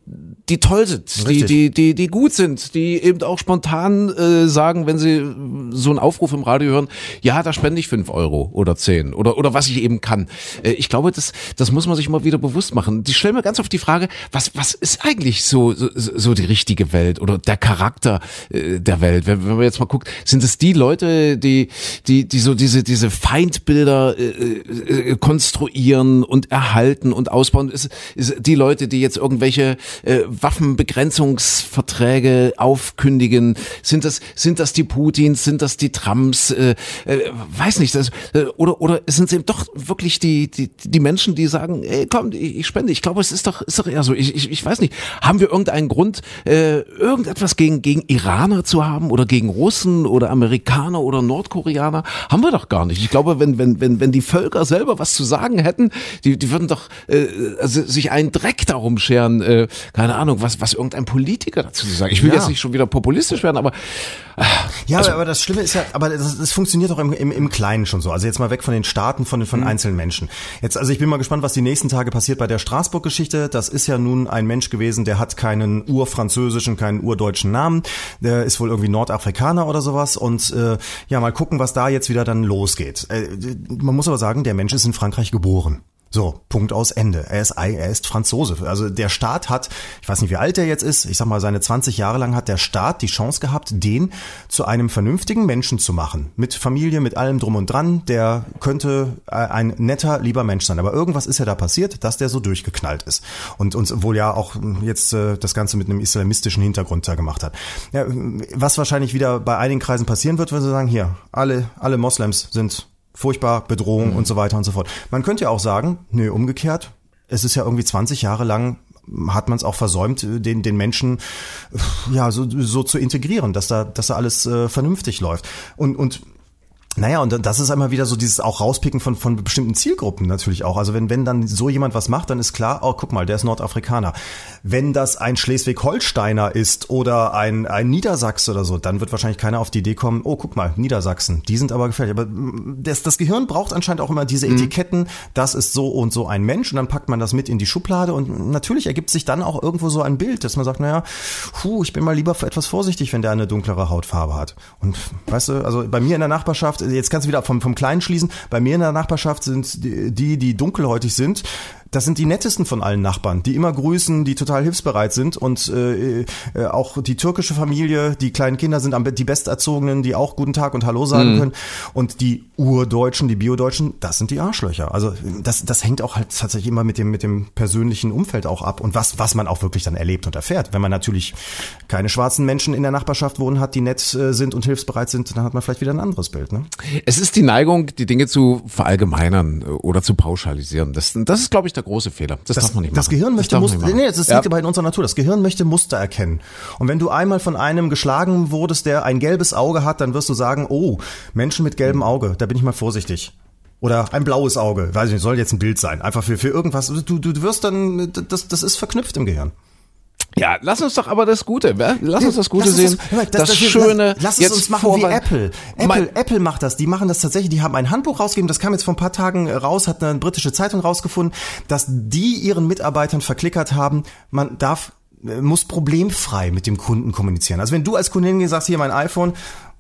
die toll sind, die, Richtig. die, die, die gut sind, die eben auch spontan äh, sagen, wenn sie so einen Aufruf im Radio hören, ja, da spende ich fünf Euro oder zehn oder, oder was ich eben kann. Äh, ich glaube, das, das muss man sich mal wieder bewusst machen. Die stellen mir ganz oft die Frage, was, was ist eigentlich so, so, so die richtige Welt oder der Charakter äh, der Welt? Wenn, wenn man jetzt mal guckt, sind es die Leute, die, die, die so diese, diese Feindbilder äh, äh, konstruieren und erhalten und ausbauen? Ist, ist die Leute, die jetzt irgendwelche äh, Waffenbegrenzungsverträge aufkündigen? Sind das, sind das die Putins? Sind das die Trumps? Äh, äh, weiß nicht. Das, äh, oder, oder sind es eben doch wirklich die, die, die Menschen, die sagen, ey, komm, ich, ich spende. Ich glaube, es ist doch, ist doch eher so. Ich, ich, ich weiß nicht. Haben wir irgendeinen Grund, äh, irgendetwas gegen, gegen Iraner zu haben oder gegen Russen oder Amerikaner oder Nordkoreaner? Haben wir doch gar nicht. Ich glaube, wenn, wenn, wenn, wenn die Völker selber was zu sagen hätten, die, die würden doch äh, also sich einen Dreck darum scheren, äh, keine Ahnung, Ahnung, was, was irgendein Politiker dazu sagt. Ich will Ja. jetzt nicht schon wieder populistisch werden, aber Ja, aber das Schlimme ist ja, aber das, das funktioniert auch im, im, im Kleinen schon so. Also jetzt mal weg von den Staaten, von, von einzelnen Menschen. Jetzt, also ich bin mal gespannt, was die nächsten Tage passiert bei der Straßburg-Geschichte. Das ist ja nun ein Mensch gewesen, der hat keinen urfranzösischen, keinen urdeutschen Namen. Der ist wohl irgendwie Nordafrikaner oder sowas. Und äh, ja, mal gucken, was da jetzt wieder dann losgeht. Äh, man muss aber sagen, der Mensch ist in Frankreich geboren. So, Punkt aus Ende. Er ist, er ist Franzose. Also der Staat hat, ich weiß nicht, wie alt er jetzt ist, ich sag mal, seine 20 Jahre lang hat der Staat die Chance gehabt, den zu einem vernünftigen Menschen zu machen. Mit Familie, mit allem drum und dran. Der könnte äh, ein netter, lieber Mensch sein. Aber irgendwas ist ja da passiert, dass der so durchgeknallt ist. Und uns wohl ja auch jetzt äh, das Ganze mit einem islamistischen Hintergrund da gemacht hat. Ja, was wahrscheinlich wieder bei einigen Kreisen passieren wird, wenn sie sagen, hier, alle, alle Moslems sind furchtbar, Bedrohung und so weiter und so fort. Man könnte ja auch sagen, nö, umgekehrt, es ist ja irgendwie 20 Jahre lang hat man es auch versäumt, den, den Menschen ja so, so zu integrieren, dass da, dass da alles äh, vernünftig läuft. Und, und naja, und das ist einmal wieder so dieses auch rauspicken von, von bestimmten Zielgruppen natürlich auch. Also wenn, wenn dann so jemand was macht, dann ist klar, oh, guck mal, der ist Nordafrikaner. Wenn das ein Schleswig-Holsteiner ist oder ein, ein Niedersachse oder so, dann wird wahrscheinlich keiner auf die Idee kommen, oh, guck mal, Niedersachsen, die sind aber gefährlich. Aber mm, das, das Gehirn braucht anscheinend auch immer diese Etiketten, das ist so und so ein Mensch und dann packt man das mit in die Schublade und natürlich ergibt sich dann auch irgendwo so ein Bild, dass man sagt, naja, puh, ich bin mal lieber etwas vorsichtig, wenn der eine dunklere Hautfarbe hat. Und weißt du, also bei mir in der Nachbarschaft, jetzt kannst du wieder vom, vom Kleinen schließen, bei mir in der Nachbarschaft sind die, die, dunkelhäutig sind, das sind die nettesten von allen Nachbarn, die immer grüßen, die total hilfsbereit sind und äh, äh, auch die türkische Familie, die kleinen Kinder sind am die besterzogenen, die auch guten Tag und Hallo sagen können und die Urdeutschen, die Biodeutschen, das sind die Arschlöcher. Also das, das hängt auch halt tatsächlich immer mit dem mit dem persönlichen Umfeld auch ab und was was man auch wirklich dann erlebt und erfährt. Wenn man natürlich keine schwarzen Menschen in der Nachbarschaft wohnen hat, die nett äh, sind und hilfsbereit sind, dann hat man vielleicht wieder ein anderes Bild. Ne? es ist die Neigung, die Dinge zu verallgemeinern äh, oder zu pauschalisieren. Das, das ist, glaube ich, der große Fehler. Das, darf man nicht machen. Das Gehirn möchte Muster, nee, das Ja. liegt aber in unserer Natur. Das Gehirn möchte Muster erkennen. Und wenn du einmal von einem geschlagen wurdest, der ein gelbes Auge hat, dann wirst du sagen, oh, Menschen mit gelbem Auge, da bin ich mal vorsichtig. Oder ein blaues Auge, weiß ich nicht, soll jetzt ein Bild sein. Einfach für, für irgendwas. Du, du wirst dann, das, das ist verknüpft im Gehirn. Ja, lass uns doch aber das Gute, lass uns das Gute Lass sehen. hör mal, das, wir- Schöne. Lass es jetzt uns machen wie vorwand- Apple. Apple, Mein- Apple macht das. Die machen das tatsächlich. Die haben ein Handbuch rausgegeben. Das kam jetzt vor ein paar Tagen raus, hat eine britische Zeitung rausgefunden, dass die ihren Mitarbeitern verklickert haben, man darf, äh, muss problemfrei mit dem Kunden kommunizieren. Also wenn du als Kundin sagst, hier mein iPhone,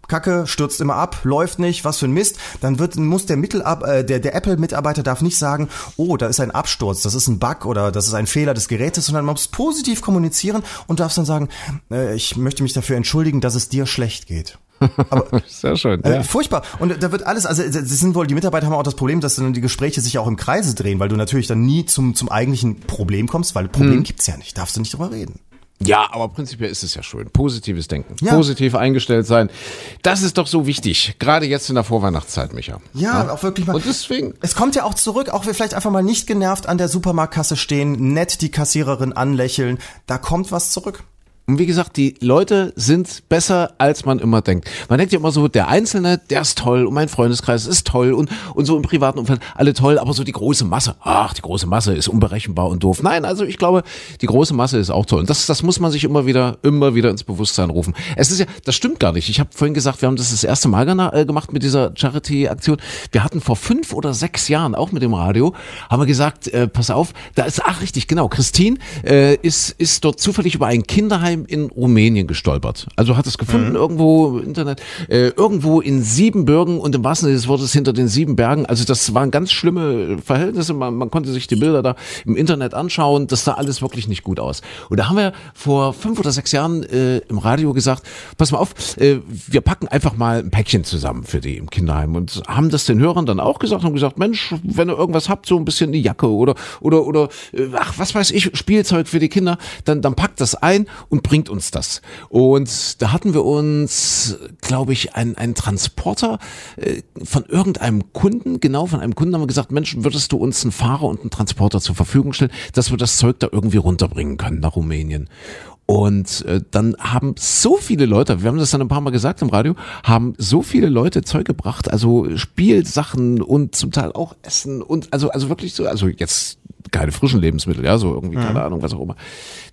Kacke, stürzt immer ab, läuft nicht, was für ein Mist, dann wird, muss der Mittelab, äh, der, der Apple-Mitarbeiter darf nicht sagen, oh, da ist ein Absturz, das ist ein Bug oder das ist ein Fehler des Gerätes, sondern man muss positiv kommunizieren und darf dann sagen, äh, ich möchte mich dafür entschuldigen, dass es dir schlecht geht. Sehr schön. Äh, Ja. Furchtbar. Und da wird alles, also das sind wohl, die Mitarbeiter haben auch das Problem, dass dann die Gespräche sich auch im Kreise drehen, weil du natürlich dann nie zum, zum eigentlichen Problem kommst, weil Problem gibt's ja nicht, darfst du nicht drüber reden. Ja, aber prinzipiell ist es ja schön. Positives Denken. Ja. Positiv eingestellt sein. Das ist doch so wichtig. Gerade jetzt in der Vorweihnachtszeit, Micha. Ja, auch wirklich mal. Und deswegen. Es kommt ja auch zurück, auch wir vielleicht einfach mal nicht genervt an der Supermarktkasse stehen, nett die Kassiererin anlächeln, da kommt was zurück. Und wie gesagt, die Leute sind besser, als man immer denkt. Man denkt ja immer so, der Einzelne, der ist toll und mein Freundeskreis ist toll und, und so im privaten Umfeld alle toll, aber so die große Masse, ach, die große Masse ist unberechenbar und doof. Nein, also ich glaube, die große Masse ist auch toll. Und das, das muss man sich immer wieder, immer wieder ins Bewusstsein rufen. Es ist ja, das stimmt gar nicht. Ich habe vorhin gesagt, wir haben das das erste Mal äh, gemacht mit dieser Charity-Aktion. Wir hatten vor fünf oder sechs Jahren auch mit dem Radio, haben wir gesagt, äh, pass auf, da ist, ach richtig, genau, Christine äh, ist, ist dort zufällig über ein Kinderheim in Rumänien gestolpert. Also hat es gefunden irgendwo im Internet, äh, irgendwo in Siebenbürgen und im wahrsten Sinne des Wortes hinter den sieben Bergen. Also das waren ganz schlimme Verhältnisse. Man, man konnte sich die Bilder da im Internet anschauen. Das sah alles wirklich nicht gut aus. Und da haben wir vor fünf oder sechs Jahren äh, im Radio gesagt, pass mal auf, äh, wir packen einfach mal ein Päckchen zusammen für die im Kinderheim und haben das den Hörern dann auch gesagt und gesagt, Mensch, wenn ihr irgendwas habt, so ein bisschen die Jacke oder oder oder äh, ach, was weiß ich, Spielzeug für die Kinder, dann dann packt das ein und bringt uns das. Und da hatten wir uns, glaube ich, einen, einen Transporter äh, von irgendeinem Kunden, genau von einem Kunden haben wir gesagt, Mensch, würdest du uns einen Fahrer und einen Transporter zur Verfügung stellen, dass wir das Zeug da irgendwie runterbringen können nach Rumänien. Und äh, dann haben so viele Leute, wir haben das dann ein paar Mal gesagt im Radio, haben so viele Leute Zeug gebracht, also Spielsachen und zum Teil auch Essen und also also wirklich so, also jetzt keine frischen Lebensmittel, ja, so irgendwie, keine Ahnung, was auch immer,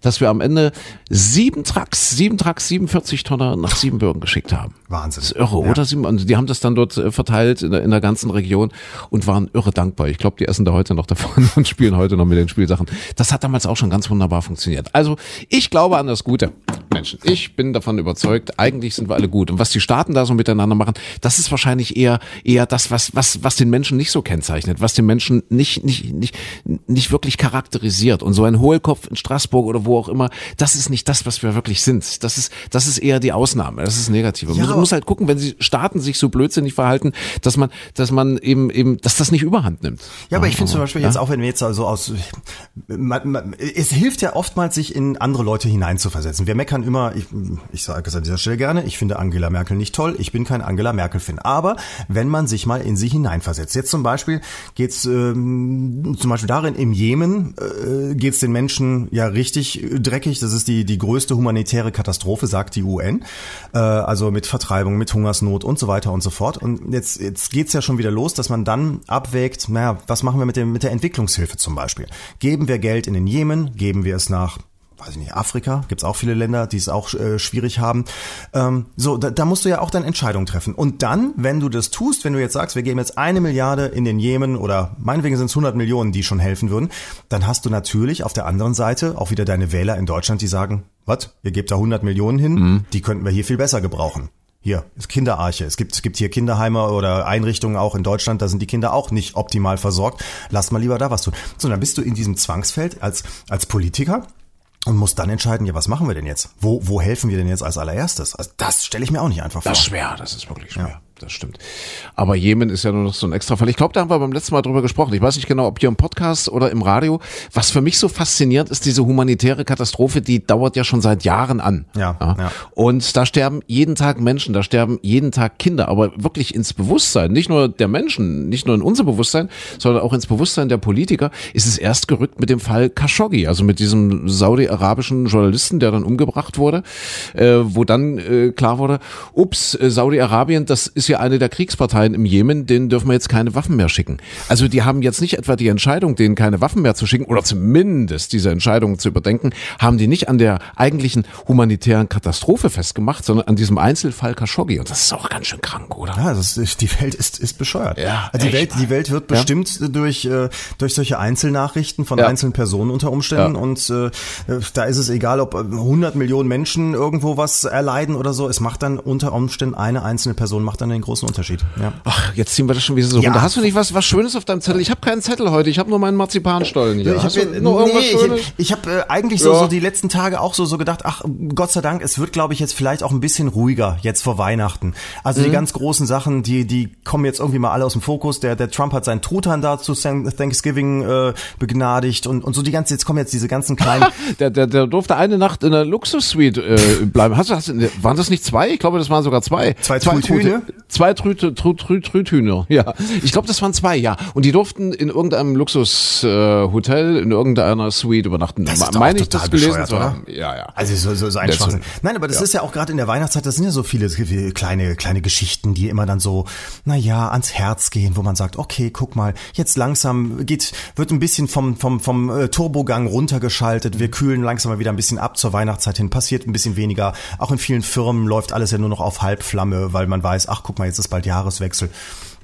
dass wir am Ende sieben Trucks, sieben Trucks, 47 Tonner nach Siebenbürgen geschickt haben. Wahnsinn. Das ist irre, Ja. oder? Sieben- und Die haben das dann dort äh, verteilt in der, in der ganzen Region und waren irre dankbar. Ich glaube, die essen da heute noch davon und spielen heute noch mit den Spielsachen. Das hat damals auch schon ganz wunderbar funktioniert. Also ich glaube an das Gute. Menschen, ich bin davon überzeugt, eigentlich sind wir alle gut. Und was die Staaten da so miteinander machen, das ist wahrscheinlich eher, eher das, was, was, was den Menschen nicht so kennzeichnet, was den Menschen nicht, nicht, nicht, nicht wirklich charakterisiert. Und so ein Hohlkopf in Straßburg oder wo auch immer, das ist nicht das, was wir wirklich sind. Das ist, das ist eher die Ausnahme. Das ist negativ. Man Ja, muss, aber- muss halt gucken, wenn sie Staaten sich so blödsinnig verhalten, dass man, dass man eben, eben, dass das nicht überhand nimmt. Ja, aber ich finde zum Beispiel ja? jetzt auch, wenn wir jetzt also aus, man, man, es hilft ja oftmals, sich in andere Leute hineinzuversetzen. Wir meckern immer, ich, ich sage es an dieser Stelle gerne, ich finde Angela Merkel nicht toll, ich bin kein Angela Merkel-Fan. Aber wenn man sich mal in sie hineinversetzt, jetzt zum Beispiel geht's ähm, zum Beispiel darin, im Jemen äh, geht's den Menschen ja richtig dreckig. Das ist die, die größte humanitäre Katastrophe, sagt die UN. Äh, also mit Vertreibung, mit Hungersnot und so weiter und so fort. Und jetzt, jetzt geht's ja schon wieder los, dass man dann abwägt, naja, was machen wir mit, dem, mit der Entwicklungshilfe zum Beispiel? Geben wir Geld in den Jemen? Geben wir es nach weiß ich nicht, Afrika, gibt's auch viele Länder, die es auch äh, schwierig haben. Ähm, so, da, da musst du ja auch dann Entscheidungen treffen. Und dann, wenn du das tust, wenn du jetzt sagst, wir geben jetzt eine Milliarde in den Jemen oder meinetwegen sind es 100 Millionen, die schon helfen würden, dann hast du natürlich auf der anderen Seite auch wieder deine Wähler in Deutschland, die sagen, was, ihr gebt da 100 Millionen hin, die könnten wir hier viel besser gebrauchen. Hier ist Kinderarche. Es gibt, es gibt hier Kinderheime oder Einrichtungen auch in Deutschland, da sind die Kinder auch nicht optimal versorgt. Lass mal lieber da was tun. So, dann bist du in diesem Zwangsfeld als, als Politiker und musst dann entscheiden, ja, was machen wir denn jetzt? Wo, wo helfen wir denn jetzt als allererstes? Also das stelle ich mir auch nicht einfach vor. Das ist schwer, das ist wirklich schwer. Das stimmt. Aber Jemen ist ja nur noch so ein extra Fall. Ich glaube, da haben wir beim letzten Mal drüber gesprochen. Ich weiß nicht genau, ob hier im Podcast oder im Radio. Was für mich so faszinierend ist, diese humanitäre Katastrophe, die dauert ja schon seit Jahren an. Ja, ja. Und da sterben jeden Tag Menschen, da sterben jeden Tag Kinder, aber wirklich ins Bewusstsein, nicht nur der Menschen, nicht nur in unser Bewusstsein, sondern auch ins Bewusstsein der Politiker, ist es erst gerückt mit dem Fall Khashoggi, also mit diesem saudi-arabischen Journalisten, der dann umgebracht wurde, äh, wo dann äh, klar wurde, ups, äh, Saudi-Arabien, das ist ja eine der Kriegsparteien im Jemen, denen dürfen wir jetzt keine Waffen mehr schicken. Also die haben jetzt nicht etwa die Entscheidung, denen keine Waffen mehr zu schicken oder zumindest diese Entscheidung zu überdenken, haben die nicht an der eigentlichen humanitären Katastrophe festgemacht, sondern an diesem Einzelfall Khashoggi. Und das ist auch ganz schön krank, oder? Ja, das ist, die Welt ist, ist bescheuert. Ja, also die Welt, die Welt wird Ja. bestimmt durch, äh, durch solche Einzelnachrichten von Ja. einzelnen Personen unter Umständen Ja. und äh, da ist es egal, ob 100 Millionen Menschen irgendwo was erleiden oder so. Es macht dann unter Umständen eine einzelne Person macht dann den großen Unterschied. Ja. Ach, jetzt ziehen wir das schon wieder so Ja. runter. Hast du nicht was, was Schönes auf deinem Zettel? Ich habe keinen Zettel heute, ich habe nur meinen Marzipanstollen hier. Ich habe nee, ich, ich hab, äh, eigentlich so, Ja. so die letzten Tage auch so, so gedacht, ach Gott sei Dank, es wird glaube ich jetzt vielleicht auch ein bisschen ruhiger jetzt vor Weihnachten. Also Mhm. die ganz großen Sachen, die die kommen jetzt irgendwie mal alle aus dem Fokus. Der der Trump hat seinen Truthahn da zu Thanksgiving äh, begnadigt und und so die ganze jetzt kommen jetzt diese ganzen kleinen Der, der, der durfte eine Nacht in der Luxussuite äh, bleiben. Hast du, hast, waren das nicht zwei? Ich glaube, das waren sogar zwei. Zwei zwei Trüthühne? Zwei Trüte, Trü, Trü, Trüthühner, ja. Ich glaube, das waren zwei, ja. Und die durften in irgendeinem Luxushotel, äh, in irgendeiner Suite übernachten. Das ist Meine ich das total gelesen bescheuert, zu oder? haben. Ja, ja. Also so, so, so ein Schwachsinn. Nein, aber das ja. ist ja auch gerade in der Weihnachtszeit, das sind ja so viele kleine, kleine Geschichten, die immer dann so, na ja, ans Herz gehen, wo man sagt, okay, guck mal, jetzt langsam geht, wird ein bisschen vom, vom, vom äh, Turbogang runtergeschaltet, wir kühlen langsam mal wieder ein bisschen ab zur Weihnachtszeit hin, passiert ein bisschen weniger. Auch in vielen Firmen läuft alles ja nur noch auf Halbflamme, weil man weiß, ach guck mal, jetzt ist bald Jahreswechsel.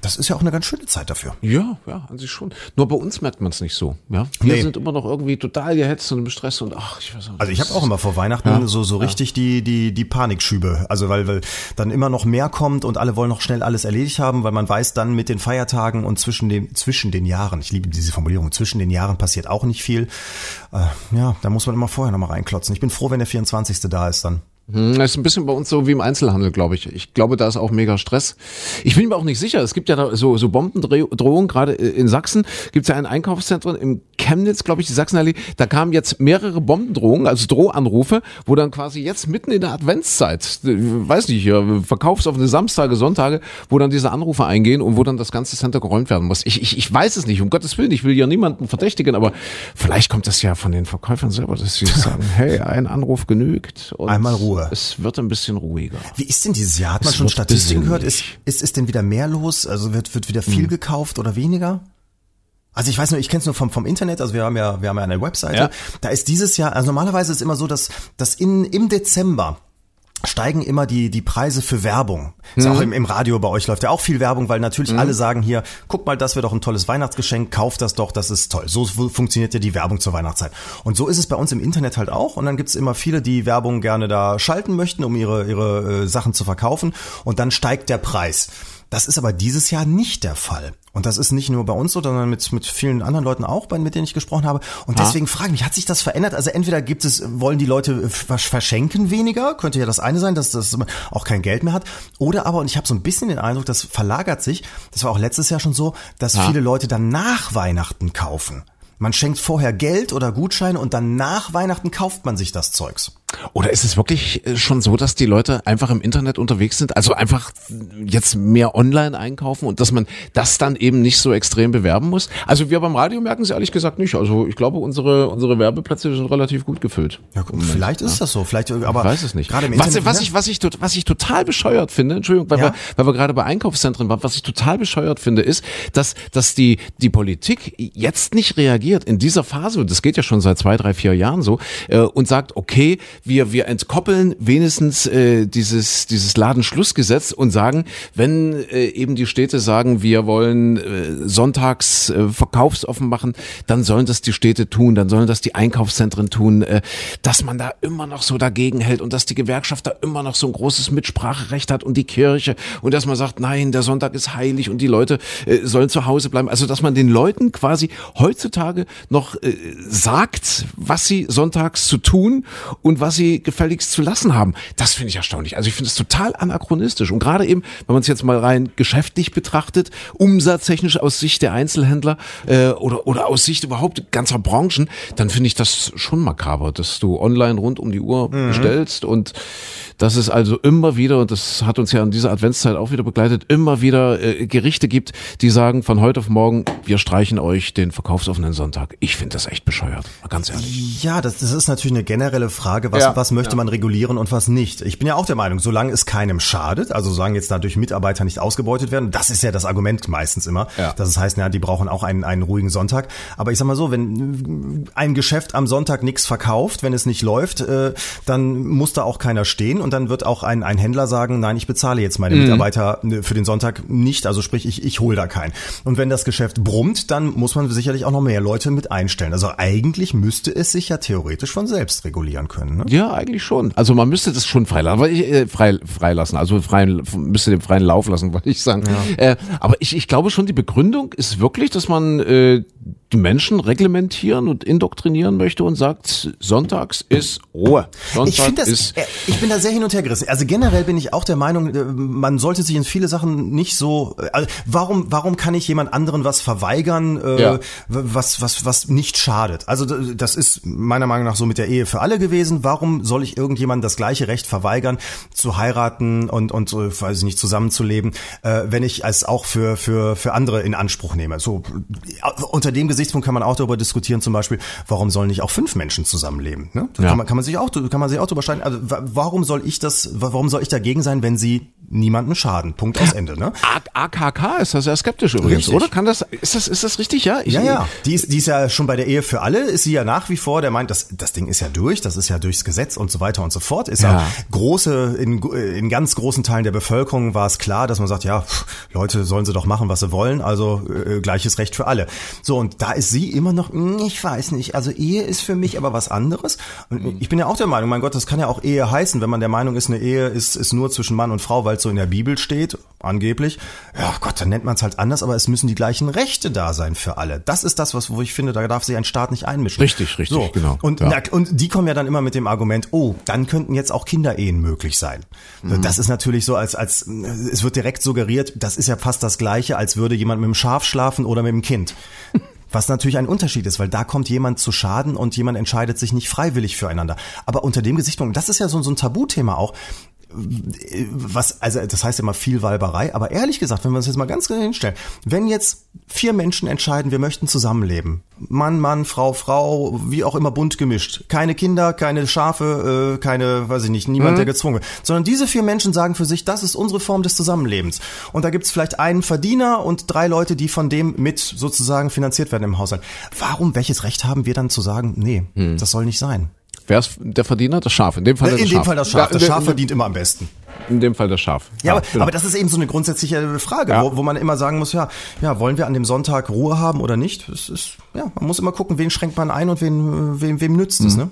Das ist ja auch eine ganz schöne Zeit dafür. Ja, ja, an sich schon. Nur bei uns merkt man es nicht so. Ja, wir Nee. sind immer noch irgendwie total gehetzt und im Stress und ach, ich weiß auch nicht. Also ich habe auch immer vor Weihnachten so so richtig die die die Panikschübe, also weil weil dann immer noch mehr kommt und alle wollen noch schnell alles erledigt haben, weil man weiß dann mit den Feiertagen und zwischen den zwischen den Jahren, ich liebe diese Formulierung, zwischen den Jahren passiert auch nicht viel. Äh, ja, da muss man immer vorher noch mal reinklotzen. Ich bin froh, wenn der 24. da ist dann. Hm, Das ist ein bisschen bei uns so wie im Einzelhandel, glaube ich. Ich glaube, da ist auch mega Stress. Ich bin mir auch nicht sicher. Es gibt ja da so, so Bombendrohungen, gerade in Sachsen gibt es ja ein Einkaufszentrum im Chemnitz, glaube ich, die Sachsenallee. Da kamen jetzt mehrere Bombendrohungen, also Drohanrufe, wo dann quasi jetzt mitten in der Adventszeit, weiß nicht, hier, verkaufsoffene Samstage, Sonntage, wo dann diese Anrufe eingehen und wo dann das ganze Center geräumt werden muss. Ich, ich, ich weiß es nicht, um Gottes Willen, ich will hier niemanden verdächtigen, aber vielleicht kommt das ja von den Verkäufern selber, dass sie sagen, hey, ein Anruf genügt. Einmal Ruhe. Es wird ein bisschen ruhiger. Wie ist denn dieses Jahr? Hat man Es schon Statistiken gehört? Ist, ist ist denn wieder mehr los? Also wird wird wieder viel gekauft oder weniger? Also ich weiß nur, ich kenne es nur vom, vom Internet, also wir haben ja, wir haben ja eine Webseite. Ja. Da ist dieses Jahr, also normalerweise ist immer so, dass, dass in, im Dezember steigen immer die, die Preise für Werbung. Ist auch im, im Radio bei euch läuft ja auch viel Werbung, weil natürlich alle sagen hier, guck mal, das wäre doch ein tolles Weihnachtsgeschenk, kauf das doch, das ist toll. So fu- funktioniert ja die Werbung zur Weihnachtszeit. Und so ist es bei uns im Internet halt auch. Und dann gibt's immer viele, die Werbung gerne da schalten möchten, um ihre, ihre äh, Sachen zu verkaufen. Und dann steigt der Preis. Das ist aber dieses Jahr nicht der Fall. Und das ist nicht nur bei uns so, sondern mit, mit vielen anderen Leuten auch, bei, mit denen ich gesprochen habe. Und deswegen frage ich mich, hat sich das verändert? Also entweder gibt es, wollen die Leute vers- verschenken weniger, könnte ja das eine sein, dass das auch kein Geld mehr hat. Oder aber, und ich habe so ein bisschen den Eindruck, das verlagert sich, das war auch letztes Jahr schon so, dass viele Leute dann nach Weihnachten kaufen. Man schenkt vorher Geld oder Gutscheine und dann nach Weihnachten kauft man sich das Zeugs. Oder ist es wirklich äh, schon so, dass die Leute einfach im Internet unterwegs sind, also einfach jetzt mehr online einkaufen und dass man das dann eben nicht so extrem bewerben muss? Also wir beim Radio merken es ehrlich gesagt nicht. Also ich glaube, unsere, unsere Werbeplätze sind relativ gut gefüllt. Ja, guck, vielleicht ist das so, vielleicht, aber Ich weiß es nicht. Gerade im was, Internet, was, ne? ich, was, ich, was ich total bescheuert finde, Entschuldigung, weil, Ja. wir, weil wir gerade bei Einkaufszentren waren, was ich total bescheuert finde, ist, dass, dass die, die Politik jetzt nicht reagiert in dieser Phase, und das geht ja schon seit zwei, drei, vier Jahren so, äh, und sagt, okay, wir, wir entkoppeln wenigstens äh, dieses, dieses Ladenschlussgesetz und sagen, wenn äh, eben die Städte sagen, wir wollen äh, sonntags äh, verkaufsoffen machen, dann sollen das die Städte tun, dann sollen das die Einkaufszentren tun, äh, dass man da immer noch so dagegen hält und dass die Gewerkschaft da immer noch so ein großes Mitspracherecht hat und die Kirche und dass man sagt, nein, der Sonntag ist heilig und die Leute äh, sollen zu Hause bleiben. Also dass man den Leuten quasi heutzutage noch äh, sagt, was sie sonntags zu tun und was sie gefälligst zu lassen haben. Das finde ich erstaunlich. Also ich finde es total anachronistisch und gerade eben, wenn man es jetzt mal rein geschäftlich betrachtet, umsatztechnisch aus Sicht der Einzelhändler äh, oder oder aus Sicht überhaupt ganzer Branchen, dann finde ich das schon makaber, dass du online rund um die Uhr bestellst und dass es also immer wieder, und das hat uns ja in dieser Adventszeit auch wieder begleitet, immer wieder äh, Gerichte gibt, die sagen von heute auf morgen, wir streichen euch den verkaufsoffenen Sonntag. Ich finde das echt bescheuert, ganz ehrlich. Ja, das, das ist natürlich eine generelle Frage, was, Ja, was möchte ja. man regulieren und was nicht. Ich bin ja auch der Meinung, solange es keinem schadet, also solange jetzt dadurch Mitarbeiter nicht ausgebeutet werden, das ist ja das Argument meistens immer, Ja. dass es heißt, ja, die brauchen auch einen, einen ruhigen Sonntag. Aber ich sag mal so, wenn ein Geschäft am Sonntag nichts verkauft, wenn es nicht läuft, äh, dann muss da auch keiner stehen und dann wird auch ein, ein Händler sagen, nein, ich bezahle jetzt meine Mhm. Mitarbeiter ne, für den Sonntag nicht, also sprich, ich, ich hole da keinen. Und wenn das Geschäft brummt, dann muss man sicherlich auch noch mehr Leute mit einstellen. Also eigentlich müsste es sich ja theoretisch von selbst regulieren können. Ne? Ja, eigentlich schon. Also man müsste das schon freilassen, aber ich, äh, frei, freilassen, also freien, müsste den freien Lauf lassen, wollte ich sagen. Äh, aber ich, ich glaube schon, die Begründung ist wirklich, dass man äh, die Menschen reglementieren und indoktrinieren möchte und sagt, sonntags ist Ruhe. Sonntag Ich das, ist äh, ich bin da sehr hin und her gerissen. Also generell bin ich auch der Meinung, äh, man sollte sich in viele Sachen nicht so, äh, also warum, warum kann ich jemand anderen was verweigern, äh, Ja. was, was, was nicht schadet? Also das ist meiner Meinung nach so mit der Ehe für alle gewesen. Warum soll ich irgendjemand das gleiche Recht verweigern, zu heiraten und, und, äh, weiß ich nicht, zusammenzuleben, äh, wenn ich es auch für, für, für andere in Anspruch nehme? So, äh, unter dem Gesichtspunkt kann man auch darüber diskutieren, zum Beispiel, warum sollen nicht auch fünf Menschen zusammenleben? Ne? Da Ja. kann man, kann man sich auch, kann man sich auch drüber streiten. Also wa- warum soll ich das, wa- warum soll ich dagegen sein, wenn sie niemandem schaden? Punkt aus Ende, ne? AKK ist da sehr skeptisch übrigens, Richtig. oder? Kann das, ist das, ist das richtig? Ja, ich, Ja, ja. Die ist, die ist ja schon bei der Ehe für alle, ist sie ja nach wie vor, der meint, das, das Ding ist ja durch, das ist ja durchs Gesetz und so weiter und so fort. Ist ja, große, in, in ganz großen Teilen der Bevölkerung war es klar, dass man sagt, ja, pff, Leute sollen sie doch machen, was sie wollen, also äh, gleiches Recht für alle. So, und da ist sie immer noch, "Hm, ich weiß nicht, also Ehe ist für mich aber was anderes. Und ich bin ja auch der Meinung, mein Gott, das kann ja auch Ehe heißen, wenn man der Meinung ist, eine Ehe ist, ist nur zwischen Mann und Frau, weil es so in der Bibel steht, angeblich. Ja, Gott, dann nennt man es halt anders, aber es müssen die gleichen Rechte da sein für alle. Das ist das, was, wo ich finde, da darf sich ein Staat nicht einmischen. Richtig, richtig, so. genau. Und, Ja. na, und die kommen ja dann immer mit dem Argument, oh, dann könnten jetzt auch Kinderehen möglich sein. Mhm. Das ist natürlich so, als, als es wird direkt suggeriert, das ist ja fast das Gleiche, als würde jemand mit dem Schaf schlafen oder mit dem Kind. Was natürlich ein Unterschied ist, weil da kommt jemand zu Schaden und jemand entscheidet sich nicht freiwillig füreinander. Aber unter dem Gesichtspunkt, das ist ja so, so ein Tabuthema auch. Was, also das heißt immer viel Weiberei, aber ehrlich gesagt, wenn wir uns jetzt mal ganz genau hinstellen, wenn jetzt vier Menschen entscheiden, wir möchten zusammenleben, Mann, Mann, Frau, Frau, wie auch immer bunt gemischt, keine Kinder, keine Schafe, äh, keine, weiß ich nicht, niemand, mhm. der gezwungen wird, sondern diese vier Menschen sagen für sich, das ist unsere Form des Zusammenlebens. Und da gibt's vielleicht einen Verdiener und drei Leute, die von dem mit sozusagen finanziert werden im Haushalt. Warum, welches Recht haben wir dann zu sagen, nee, mhm. das soll nicht sein? Wer ist der Verdiener? Das Schaf. In dem Fall in das Schaf. In dem Fall das Schaf. Das Schaf verdient immer am besten. In dem Fall das Schaf. Ja, ja aber, genau. aber das ist eben so eine grundsätzliche Frage, ja. wo, wo man immer sagen muss, ja, ja, wollen wir an dem Sonntag Ruhe haben oder nicht? Es ist, ja, man muss immer gucken, wen schränkt man ein und wen, wem, wem nützt mhm. es, ne?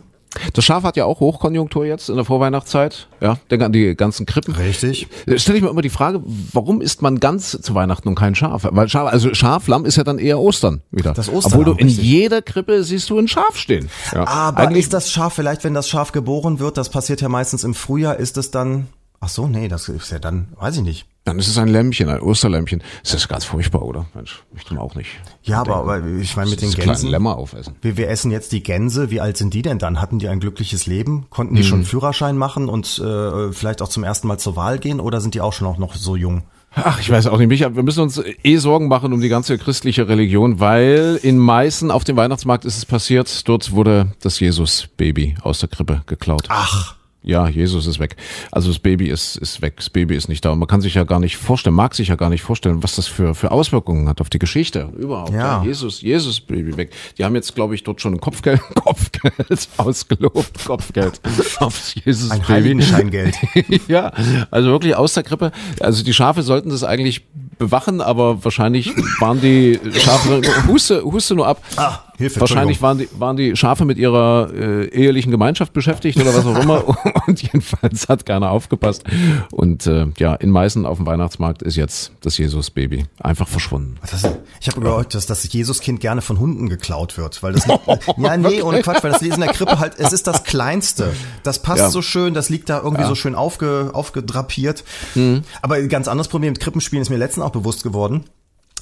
Das Schaf hat ja auch Hochkonjunktur jetzt in der Vorweihnachtszeit. Ja, denk an die ganzen Krippen. Richtig. Stelle ich mir immer die Frage, warum isst man ganz zu Weihnachten und kein Schaf? Weil Schaf, also Schaf, Lamm ist ja dann eher Ostern wieder. Das Ostern. Obwohl du in richtig. jeder Krippe siehst du ein Schaf stehen. Ja. Aber Eigentlich ist das Schaf vielleicht, wenn das Schaf geboren wird, das passiert ja meistens im Frühjahr, ist es dann Ach so, nee, das ist ja dann, weiß ich nicht. Dann ist es ein Lämpchen, ein Osterlämpchen. Das ist ganz furchtbar, oder? Mensch, möchte man auch nicht. Ja, aber, aber ich meine mit den Gänsen. Lämmer aufessen. Wir, wir essen jetzt die Gänse. Wie alt sind die denn dann? Hatten die ein glückliches Leben? Konnten die hm. schon Führerschein machen und äh, vielleicht auch zum ersten Mal zur Wahl gehen? Oder sind die auch schon auch noch so jung? Ach, ich weiß auch nicht, Micha, wir müssen uns eh Sorgen machen um die ganze christliche Religion, weil in Meißen auf dem Weihnachtsmarkt ist es passiert, dort wurde das Jesus-Baby aus der Krippe geklaut. Ach. Ja, Jesus ist weg. Also das Baby ist, ist weg, das Baby ist nicht da. Und man kann sich ja gar nicht vorstellen, mag sich ja gar nicht vorstellen, was das für, für Auswirkungen hat auf die Geschichte überhaupt. Ja. ja Jesus, Jesus Baby weg. Die haben jetzt, glaube ich, dort schon ein Kopfgeld, Kopfgeld ausgelobt, Kopfgeld aufs Jesus ein Baby. Heiligenscheingeld. ja, also wirklich aus der Krippe. Also die Schafe sollten das eigentlich bewachen, aber wahrscheinlich waren die Schafe, huste, huste nur ab. Ah. Hilfe, Wahrscheinlich waren die, waren die Schafe mit ihrer äh, ehelichen Gemeinschaft beschäftigt oder was auch immer. und jedenfalls hat keiner aufgepasst. Und äh, ja, in Meißen auf dem Weihnachtsmarkt ist jetzt das Jesus-Baby einfach verschwunden. Das, ich habe gehört, dass das Jesuskind gerne von Hunden geklaut wird. Weil das ja, nee, ohne Quatsch, weil das Lesen der Krippe halt, es ist das Kleinste. Das passt ja. so schön, das liegt da irgendwie ja. so schön aufge, aufgedrapiert. Mhm. Aber ein ganz anderes Problem mit Krippenspielen ist mir letztens auch bewusst geworden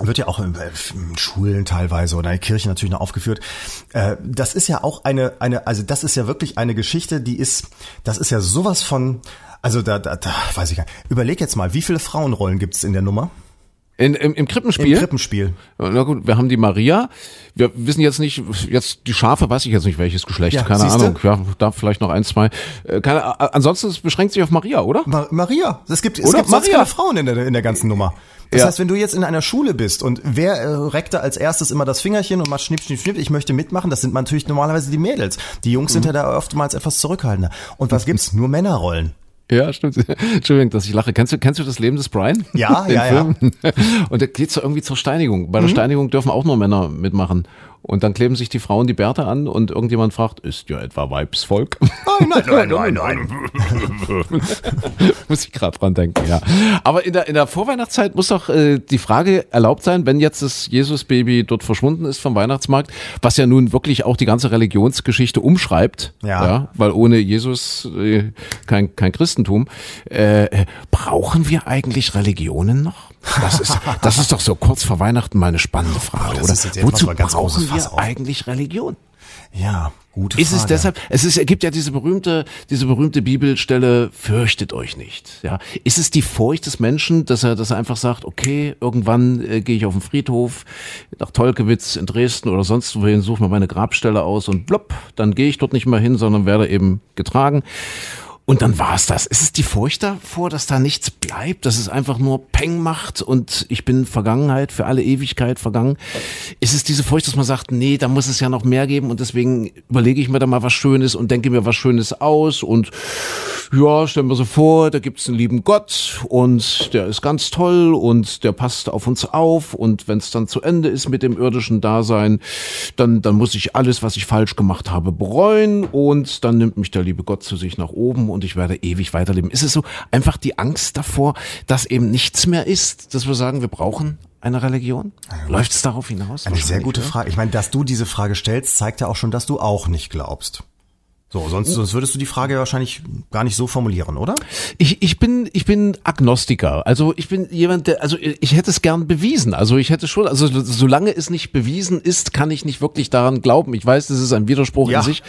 wird ja auch in, in, Schulen teilweise oder in der Kirche natürlich noch aufgeführt. Äh, das ist ja auch eine, eine, also das ist ja wirklich eine Geschichte, die ist, das ist ja sowas von, also da, da, da weiß ich gar nicht. Überleg jetzt mal, wie viele Frauenrollen gibt's in der Nummer? In, im, Im Krippenspiel? Im Krippenspiel. Na gut, wir haben die Maria. Wir wissen jetzt nicht, jetzt die Schafe, weiß ich jetzt nicht welches Geschlecht, ja, keine siehste? Ahnung. Ja, da vielleicht noch ein, zwei. Äh, keine, ansonsten es beschränkt sich auf Maria, oder? Ma Maria. Es gibt, es oder? gibt Maria. keine Frauen in der, in der ganzen Nummer. Das ja. heißt, wenn du jetzt in einer Schule bist und wer äh, reckt da als erstes immer das Fingerchen und macht schnipp, schnipp, schnipp, ich möchte mitmachen, das sind natürlich normalerweise die Mädels. Die Jungs mhm. sind ja da oftmals etwas zurückhaltender. Und was gibt's? Nur Männerrollen. Ja, stimmt. Entschuldigung, dass ich lache. Kennst du, kennst du das Leben des Brian? Ja, ja, Film? ja. Und da geht's so irgendwie zur Steinigung. Bei der mhm. Steinigung dürfen auch nur Männer mitmachen. Und dann kleben sich die Frauen die Bärte an und irgendjemand fragt, ist ja etwa Weibsvolk? Nein, nein, nein, nein, nein. muss ich gerade dran denken, ja. Aber in der, in der Vorweihnachtszeit muss doch äh, die Frage erlaubt sein, wenn jetzt das Jesusbaby dort verschwunden ist vom Weihnachtsmarkt, was ja nun wirklich auch die ganze Religionsgeschichte umschreibt, ja, ja weil ohne Jesus äh, kein, kein Christentum, äh, brauchen wir eigentlich Religionen noch? Das ist, das ist doch so kurz vor Weihnachten mal eine spannende Frage, oh, oder? Wozu brauchen wir eigentlich Religion? Ja, gute ist Frage. Ist es deshalb, es ist, es gibt ja diese berühmte, diese berühmte Bibelstelle, fürchtet euch nicht, ja. Ist es die Furcht des Menschen, dass er, dass er einfach sagt, okay, irgendwann äh, gehe ich auf den Friedhof nach Tolkewitz in Dresden oder sonst wohin, suche mir meine Grabstelle aus und blopp, dann gehe ich dort nicht mehr hin, sondern werde eben getragen. Und dann war's das. Ist es die Furcht davor, dass da nichts bleibt, dass es einfach nur Peng macht und ich bin Vergangenheit für alle Ewigkeit vergangen? Ist es diese Furcht, dass man sagt, nee, da muss es ja noch mehr geben und deswegen überlege ich mir da mal was Schönes und denke mir was Schönes aus und ja, stellen wir so vor, da gibt's einen lieben Gott und der ist ganz toll und der passt auf uns auf und wenn es dann zu Ende ist mit dem irdischen Dasein, dann, dann muss ich alles, was ich falsch gemacht habe, bereuen und dann nimmt mich der liebe Gott zu sich nach oben und ich werde ewig weiterleben. Ist es so einfach die Angst davor, dass eben nichts mehr ist, dass wir sagen, wir brauchen eine Religion? Läuft es darauf hinaus? Eine sehr gute Frage. Ich meine, dass du diese Frage stellst, zeigt ja auch schon, dass du auch nicht glaubst. So, sonst, sonst würdest du die Frage wahrscheinlich gar nicht so formulieren, oder? Ich, ich bin ich bin Agnostiker. Also ich bin jemand, der also ich hätte es gern bewiesen. Also ich hätte schon, also solange es nicht bewiesen ist, kann ich nicht wirklich daran glauben. Ich weiß, das ist ein Widerspruch Ja. in sich,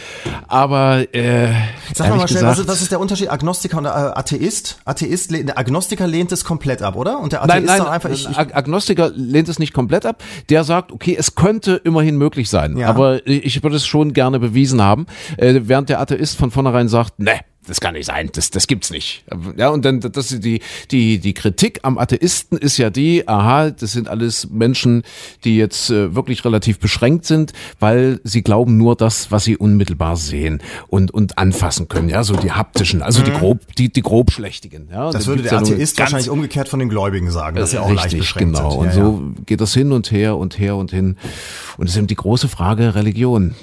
aber äh, Sag mal, mal schnell, was gesagt, ist, was ist der Unterschied Agnostiker und äh, Atheist? Atheist, lehnt- der Agnostiker lehnt es komplett ab, oder? Und der Atheist Nein, nein, sagt einfach, ich, ich, Ag- Agnostiker lehnt es nicht komplett ab. Der sagt, okay, es könnte immerhin möglich sein, Ja. aber ich würde es schon gerne bewiesen haben. Äh, während der Atheist von vornherein sagt, ne, das kann nicht sein, das, das gibt's nicht. Ja, und dann, das die, die, die Kritik am Atheisten ist ja die, aha, das sind alles Menschen, die jetzt äh, wirklich relativ beschränkt sind, weil sie glauben nur das, was sie unmittelbar sehen und, und anfassen können, ja, so die haptischen, also die grob, die, die grobschlächtigen, ja. Mhm. das Da würde der ja Atheist wahrscheinlich umgekehrt von den Gläubigen sagen, dass sie auch leicht Richtig, beschränkt genau. sind. Und Ja, so geht das hin und her und her und hin. Und es ist eben die große Frage Religion.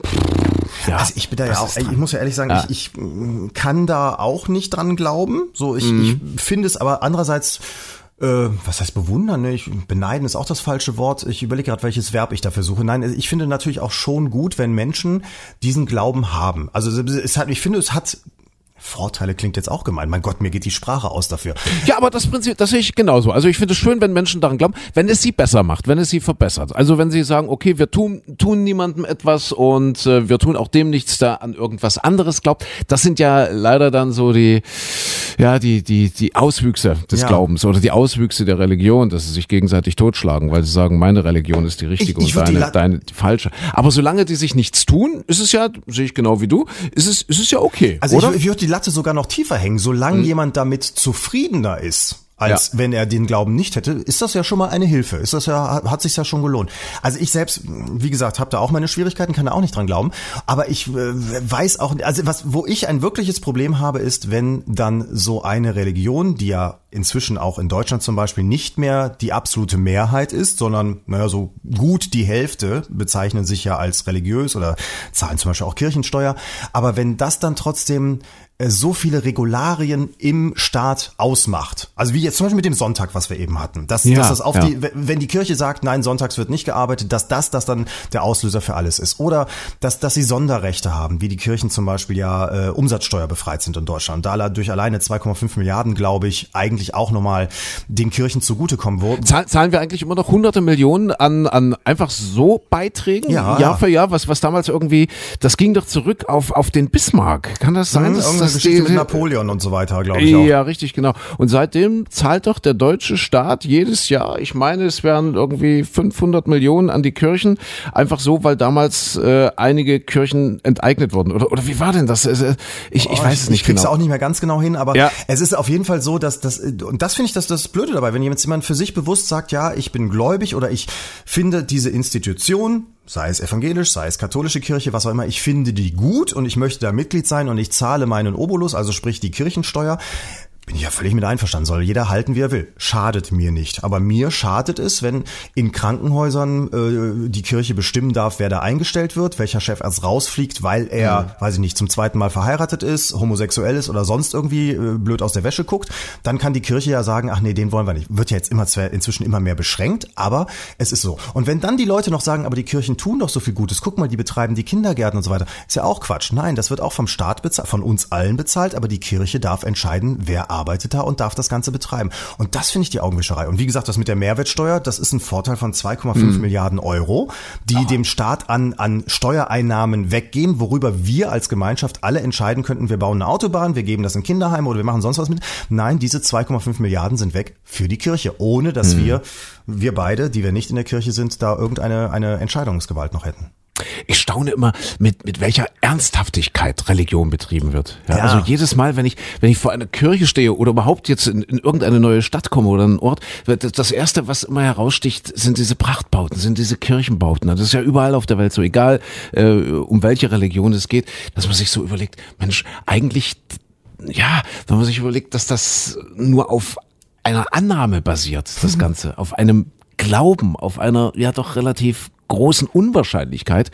Ja, Also ich bin da ja auch, ich muss ja ehrlich sagen, ich, ich mm, kann da auch nicht dran glauben. So, ich, Mhm. ich finde es aber andererseits, äh, was heißt bewundern? Ne? Ich, beneiden ist auch das falsche Wort. Ich überlege gerade, welches Verb ich dafür suche. Nein, ich finde natürlich auch schon gut, wenn Menschen diesen Glauben haben. Also es hat, ich finde, es hat Vorteile klingt jetzt auch gemein. Mein Gott, mir geht die Sprache aus dafür. Ja, aber das Prinzip, das sehe ich genauso. Also ich finde es schön, wenn Menschen daran glauben, wenn es sie besser macht, wenn es sie verbessert. Also wenn sie sagen, okay, wir tun, tun niemandem etwas und äh, wir tun auch dem nichts, der an irgendwas anderes glaubt. Das sind ja leider dann so die, ja, die, die, die Auswüchse des Ja. Glaubens oder die Auswüchse der Religion, dass sie sich gegenseitig totschlagen, weil sie sagen, meine Religion ist die richtige Ich- ich und würd die deine, deine die falsche. Aber solange die sich nichts tun, ist es ja, sehe ich genau wie du, ist es, ist es ja okay, Also oder? Ich, ich die Latte sogar noch tiefer hängen. Solange jemand damit zufriedener ist, als Ja. wenn er den Glauben nicht hätte, ist das ja schon mal eine Hilfe. Ist das ja, hat sich ja schon gelohnt. Also ich selbst, wie gesagt, habe da auch meine Schwierigkeiten, kann da auch nicht dran glauben. Aber ich äh, weiß auch, also was, wo ich ein wirkliches Problem habe, ist, wenn dann so eine Religion, die ja inzwischen auch in Deutschland zum Beispiel nicht mehr die absolute Mehrheit ist, sondern naja, so gut die Hälfte bezeichnen sich ja als religiös oder zahlen zum Beispiel auch Kirchensteuer. Aber wenn das dann trotzdem so viele Regularien im Staat ausmacht. Also wie jetzt zum Beispiel mit dem Sonntag, was wir eben hatten. Dass, Ja, dass das auf ja. die, wenn die Kirche sagt, nein, sonntags wird nicht gearbeitet, dass das, das dann der Auslöser für alles ist. Oder dass, dass sie Sonderrechte haben, wie die Kirchen zum Beispiel ja äh, Umsatzsteuer befreit sind in Deutschland. Da durch alleine 2,5 Milliarden, glaube ich, eigentlich auch nochmal den Kirchen zugutekommen. Wo, Zahl- Zahlen wir eigentlich immer noch hunderte Millionen an, an einfach so Beiträgen Ja. Jahr für Jahr, was, was damals irgendwie, das ging doch zurück auf, auf den Bismarck. Kann das sein? irgendeine das Geschichte mit Napoleon und so weiter, glaube ich auch. Ja, richtig, genau. Und seitdem zahlt doch der deutsche Staat jedes Jahr, ich meine, es wären irgendwie 500 Millionen an die Kirchen, einfach so, weil damals äh, einige Kirchen enteignet wurden. Oder, oder wie war denn das? Also, Ich, ich Oh, weiß es nicht Ich krieg's genau. auch nicht mehr ganz genau hin, aber Ja. es ist auf jeden Fall so, dass das, und das finde ich das, das Blöde dabei, wenn jemand jemand für sich bewusst sagt, ja, ich bin gläubig oder ich finde diese Institution, sei es evangelisch, sei es katholische Kirche, was auch immer, ich finde die gut und ich möchte da Mitglied sein und ich zahle meinen Obolus, also sprich die Kirchensteuer, bin ich ja völlig mit einverstanden. Soll jeder halten, wie er will. Schadet mir nicht. Aber mir schadet es, wenn in Krankenhäusern äh, die Kirche bestimmen darf, wer da eingestellt wird, welcher Chefarzt rausfliegt, weil er, weiß ich nicht, zum zweiten Mal verheiratet ist, homosexuell ist oder sonst irgendwie äh, blöd aus der Wäsche guckt. Dann kann die Kirche ja sagen, ach nee, den wollen wir nicht. Wird ja jetzt immer inzwischen immer mehr beschränkt, aber es ist so. Und wenn dann die Leute noch sagen, aber die Kirchen tun doch so viel Gutes, guck mal, die betreiben die Kindergärten und so weiter, ist ja auch Quatsch. Nein, das wird auch vom Staat bezahlt, von uns allen bezahlt, aber die Kirche darf entscheiden, wer arbeitet da und darf das Ganze betreiben. Und das finde ich die Augenwischerei. Und wie gesagt, das mit der Mehrwertsteuer, das ist ein Vorteil von 2,5 Milliarden Euro, die dem Staat an, an Steuereinnahmen weggehen, worüber wir als Gemeinschaft alle entscheiden könnten, wir bauen eine Autobahn, wir geben das in Kinderheime oder wir machen sonst was mit. Nein, diese 2,5 Milliarden sind weg für die Kirche, ohne dass wir, wir beide, die wir nicht in der Kirche sind, da irgendeine eine Entscheidungsgewalt noch hätten. Ich staune immer, mit, mit welcher Ernsthaftigkeit Religion betrieben wird. Ja, Ja. Also jedes Mal, wenn ich, wenn ich vor einer Kirche stehe oder überhaupt jetzt in, in irgendeine neue Stadt komme oder einen Ort, das, das erste, was immer heraussticht, sind diese Prachtbauten, sind diese Kirchenbauten. Das ist ja überall auf der Welt so, egal äh, um welche Religion es geht, dass man sich so überlegt, Mensch, eigentlich, ja, wenn man sich überlegt, dass das nur auf einer Annahme basiert, das Ganze, auf einem Glauben, auf einer ja doch relativ großen Unwahrscheinlichkeit,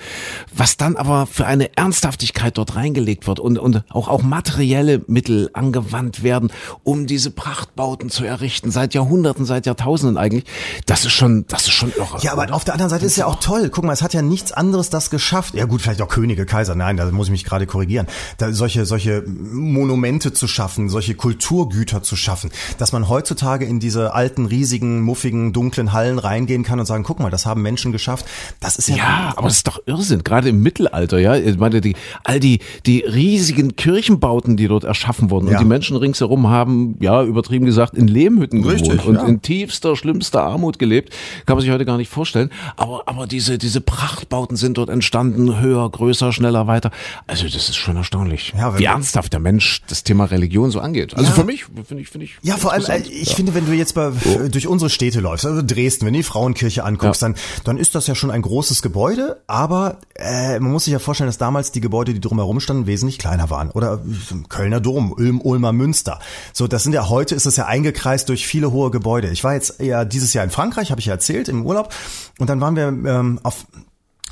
was dann aber für eine Ernsthaftigkeit dort reingelegt wird und, und auch, auch materielle Mittel angewandt werden, um diese Prachtbauten zu errichten, seit Jahrhunderten, seit Jahrtausenden eigentlich, das ist schon, das ist schon irre. Ja, aber auf der anderen Seite ist ja auch toll. Guck mal, es hat ja nichts anderes das geschafft. Ja gut, vielleicht auch Könige, Kaiser. Nein, da muss ich mich gerade korrigieren. Da solche, solche Monumente zu schaffen, solche Kulturgüter zu schaffen, dass man heutzutage in diese alten, riesigen, muffigen, dunklen Hallen reingehen kann und sagen, guck mal, das haben Menschen geschafft. Das ist ja, Ja, aber das ist doch Irrsinn, gerade im Mittelalter, ja. Ich meine, die, all die, die riesigen Kirchenbauten, die dort erschaffen wurden Ja. und die Menschen ringsherum haben, ja, übertrieben gesagt, in Lehmhütten Richtig, gewohnt und ja. in tiefster, schlimmster Armut gelebt. Kann man sich heute gar nicht vorstellen. Aber, aber diese, diese Prachtbauten sind dort entstanden, höher, größer, schneller, weiter. Also das ist schon erstaunlich, Ja, wie ernsthaft der Mensch das Thema Religion so angeht. Also für mich, finde ich, finde ich. Ja, vor allem, ich finde, wenn du jetzt bei, durch unsere Städte läufst, also Dresden, wenn du die Frauenkirche anguckst, dann, dann ist das ja schon ein großes Gebäude, aber äh, man muss sich ja vorstellen, dass damals die Gebäude, die drumherum standen, wesentlich kleiner waren. Oder äh, Kölner Dom, Ulm, Ulmer Münster. So, das sind ja heute ist es ja eingekreist durch viele hohe Gebäude. Ich war jetzt ja dieses Jahr in Frankreich, habe ich ja erzählt, im Urlaub, und dann waren wir ähm, auf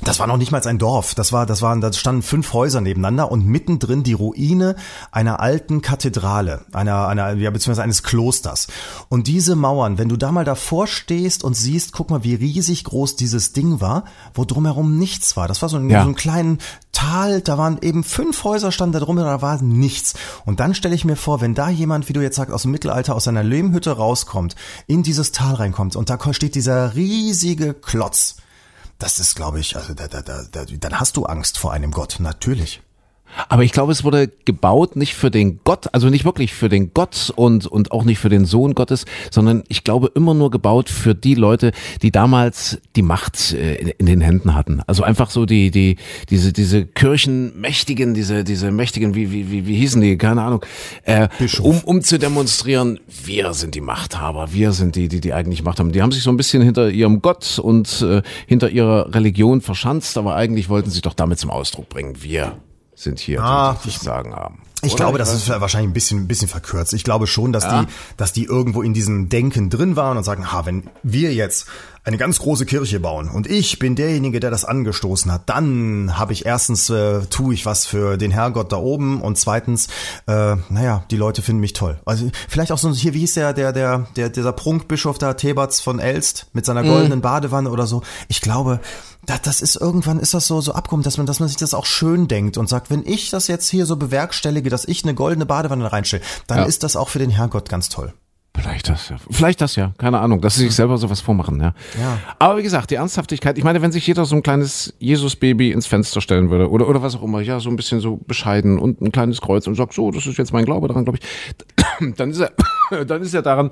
das war noch nicht mal ein Dorf. Das war, das waren, da standen fünf Häuser nebeneinander und mittendrin die Ruine einer alten Kathedrale, einer, einer, ja, beziehungsweise eines Klosters. Und diese Mauern, wenn du da mal davor stehst und siehst, guck mal, wie riesig groß dieses Ding war, wo drumherum nichts war. Das war so ein, Ja. so ein kleinen Tal, da waren eben fünf Häuser standen da drum, da war nichts. Und dann stelle ich mir vor, wenn da jemand, wie du jetzt sagst, aus dem Mittelalter, aus seiner Lehmhütte rauskommt, in dieses Tal reinkommt und da steht dieser riesige Klotz. Das ist, glaube ich, also da, da, da, da, dann hast du Angst vor einem Gott, natürlich. Aber ich glaube, es wurde gebaut nicht für den Gott, also nicht wirklich für den Gott und, und auch nicht für den Sohn Gottes, sondern ich glaube immer nur gebaut für die Leute, die damals die Macht äh, in, den Händen hatten. Also einfach so die, die, diese, diese Kirchenmächtigen, diese, diese Mächtigen, wie, wie, wie, wie hießen die, keine Ahnung, äh, Bischof. um, um zu demonstrieren, wir sind die Machthaber, wir sind die, die die eigentlich Macht haben. Die haben sich so ein bisschen hinter ihrem Gott und äh, hinter ihrer Religion verschanzt, aber eigentlich wollten sie doch damit zum Ausdruck bringen, wir sind hier, Ah, die, die das Sagen haben. Ich Oder? glaube, das ist wahrscheinlich ein bisschen, ein bisschen verkürzt. Ich glaube schon, dass die, dass die irgendwo in diesem Denken drin waren und sagen, ha, wenn wir jetzt eine ganz große Kirche bauen und ich bin derjenige, der das angestoßen hat, dann habe ich erstens äh, tue ich was für den Herrgott da oben und zweitens, äh, naja, die Leute finden mich toll. Also vielleicht auch so hier, wie hieß der, der, der, der dieser Prunkbischof da, Theberts von Elst mit seiner goldenen Badewanne oder so. Ich glaube, da, das ist irgendwann ist das so so abgekommen, dass man, dass man sich das auch schön denkt und sagt, wenn ich das jetzt hier so bewerkstellige, dass ich eine goldene Badewanne reinstelle, dann Ja. ist das auch für den Herrgott ganz toll. Vielleicht das ja. Vielleicht das ja. Keine Ahnung, dass sie sich selber sowas vormachen, ja. Ja. Aber wie gesagt, die Ernsthaftigkeit, ich meine, wenn sich jeder so ein kleines Jesus-Baby ins Fenster stellen würde oder, oder was auch immer, ja, so ein bisschen so bescheiden und ein kleines Kreuz und sagt, so, das ist jetzt mein Glaube daran, glaube ich, dann ist er, dann ist er daran,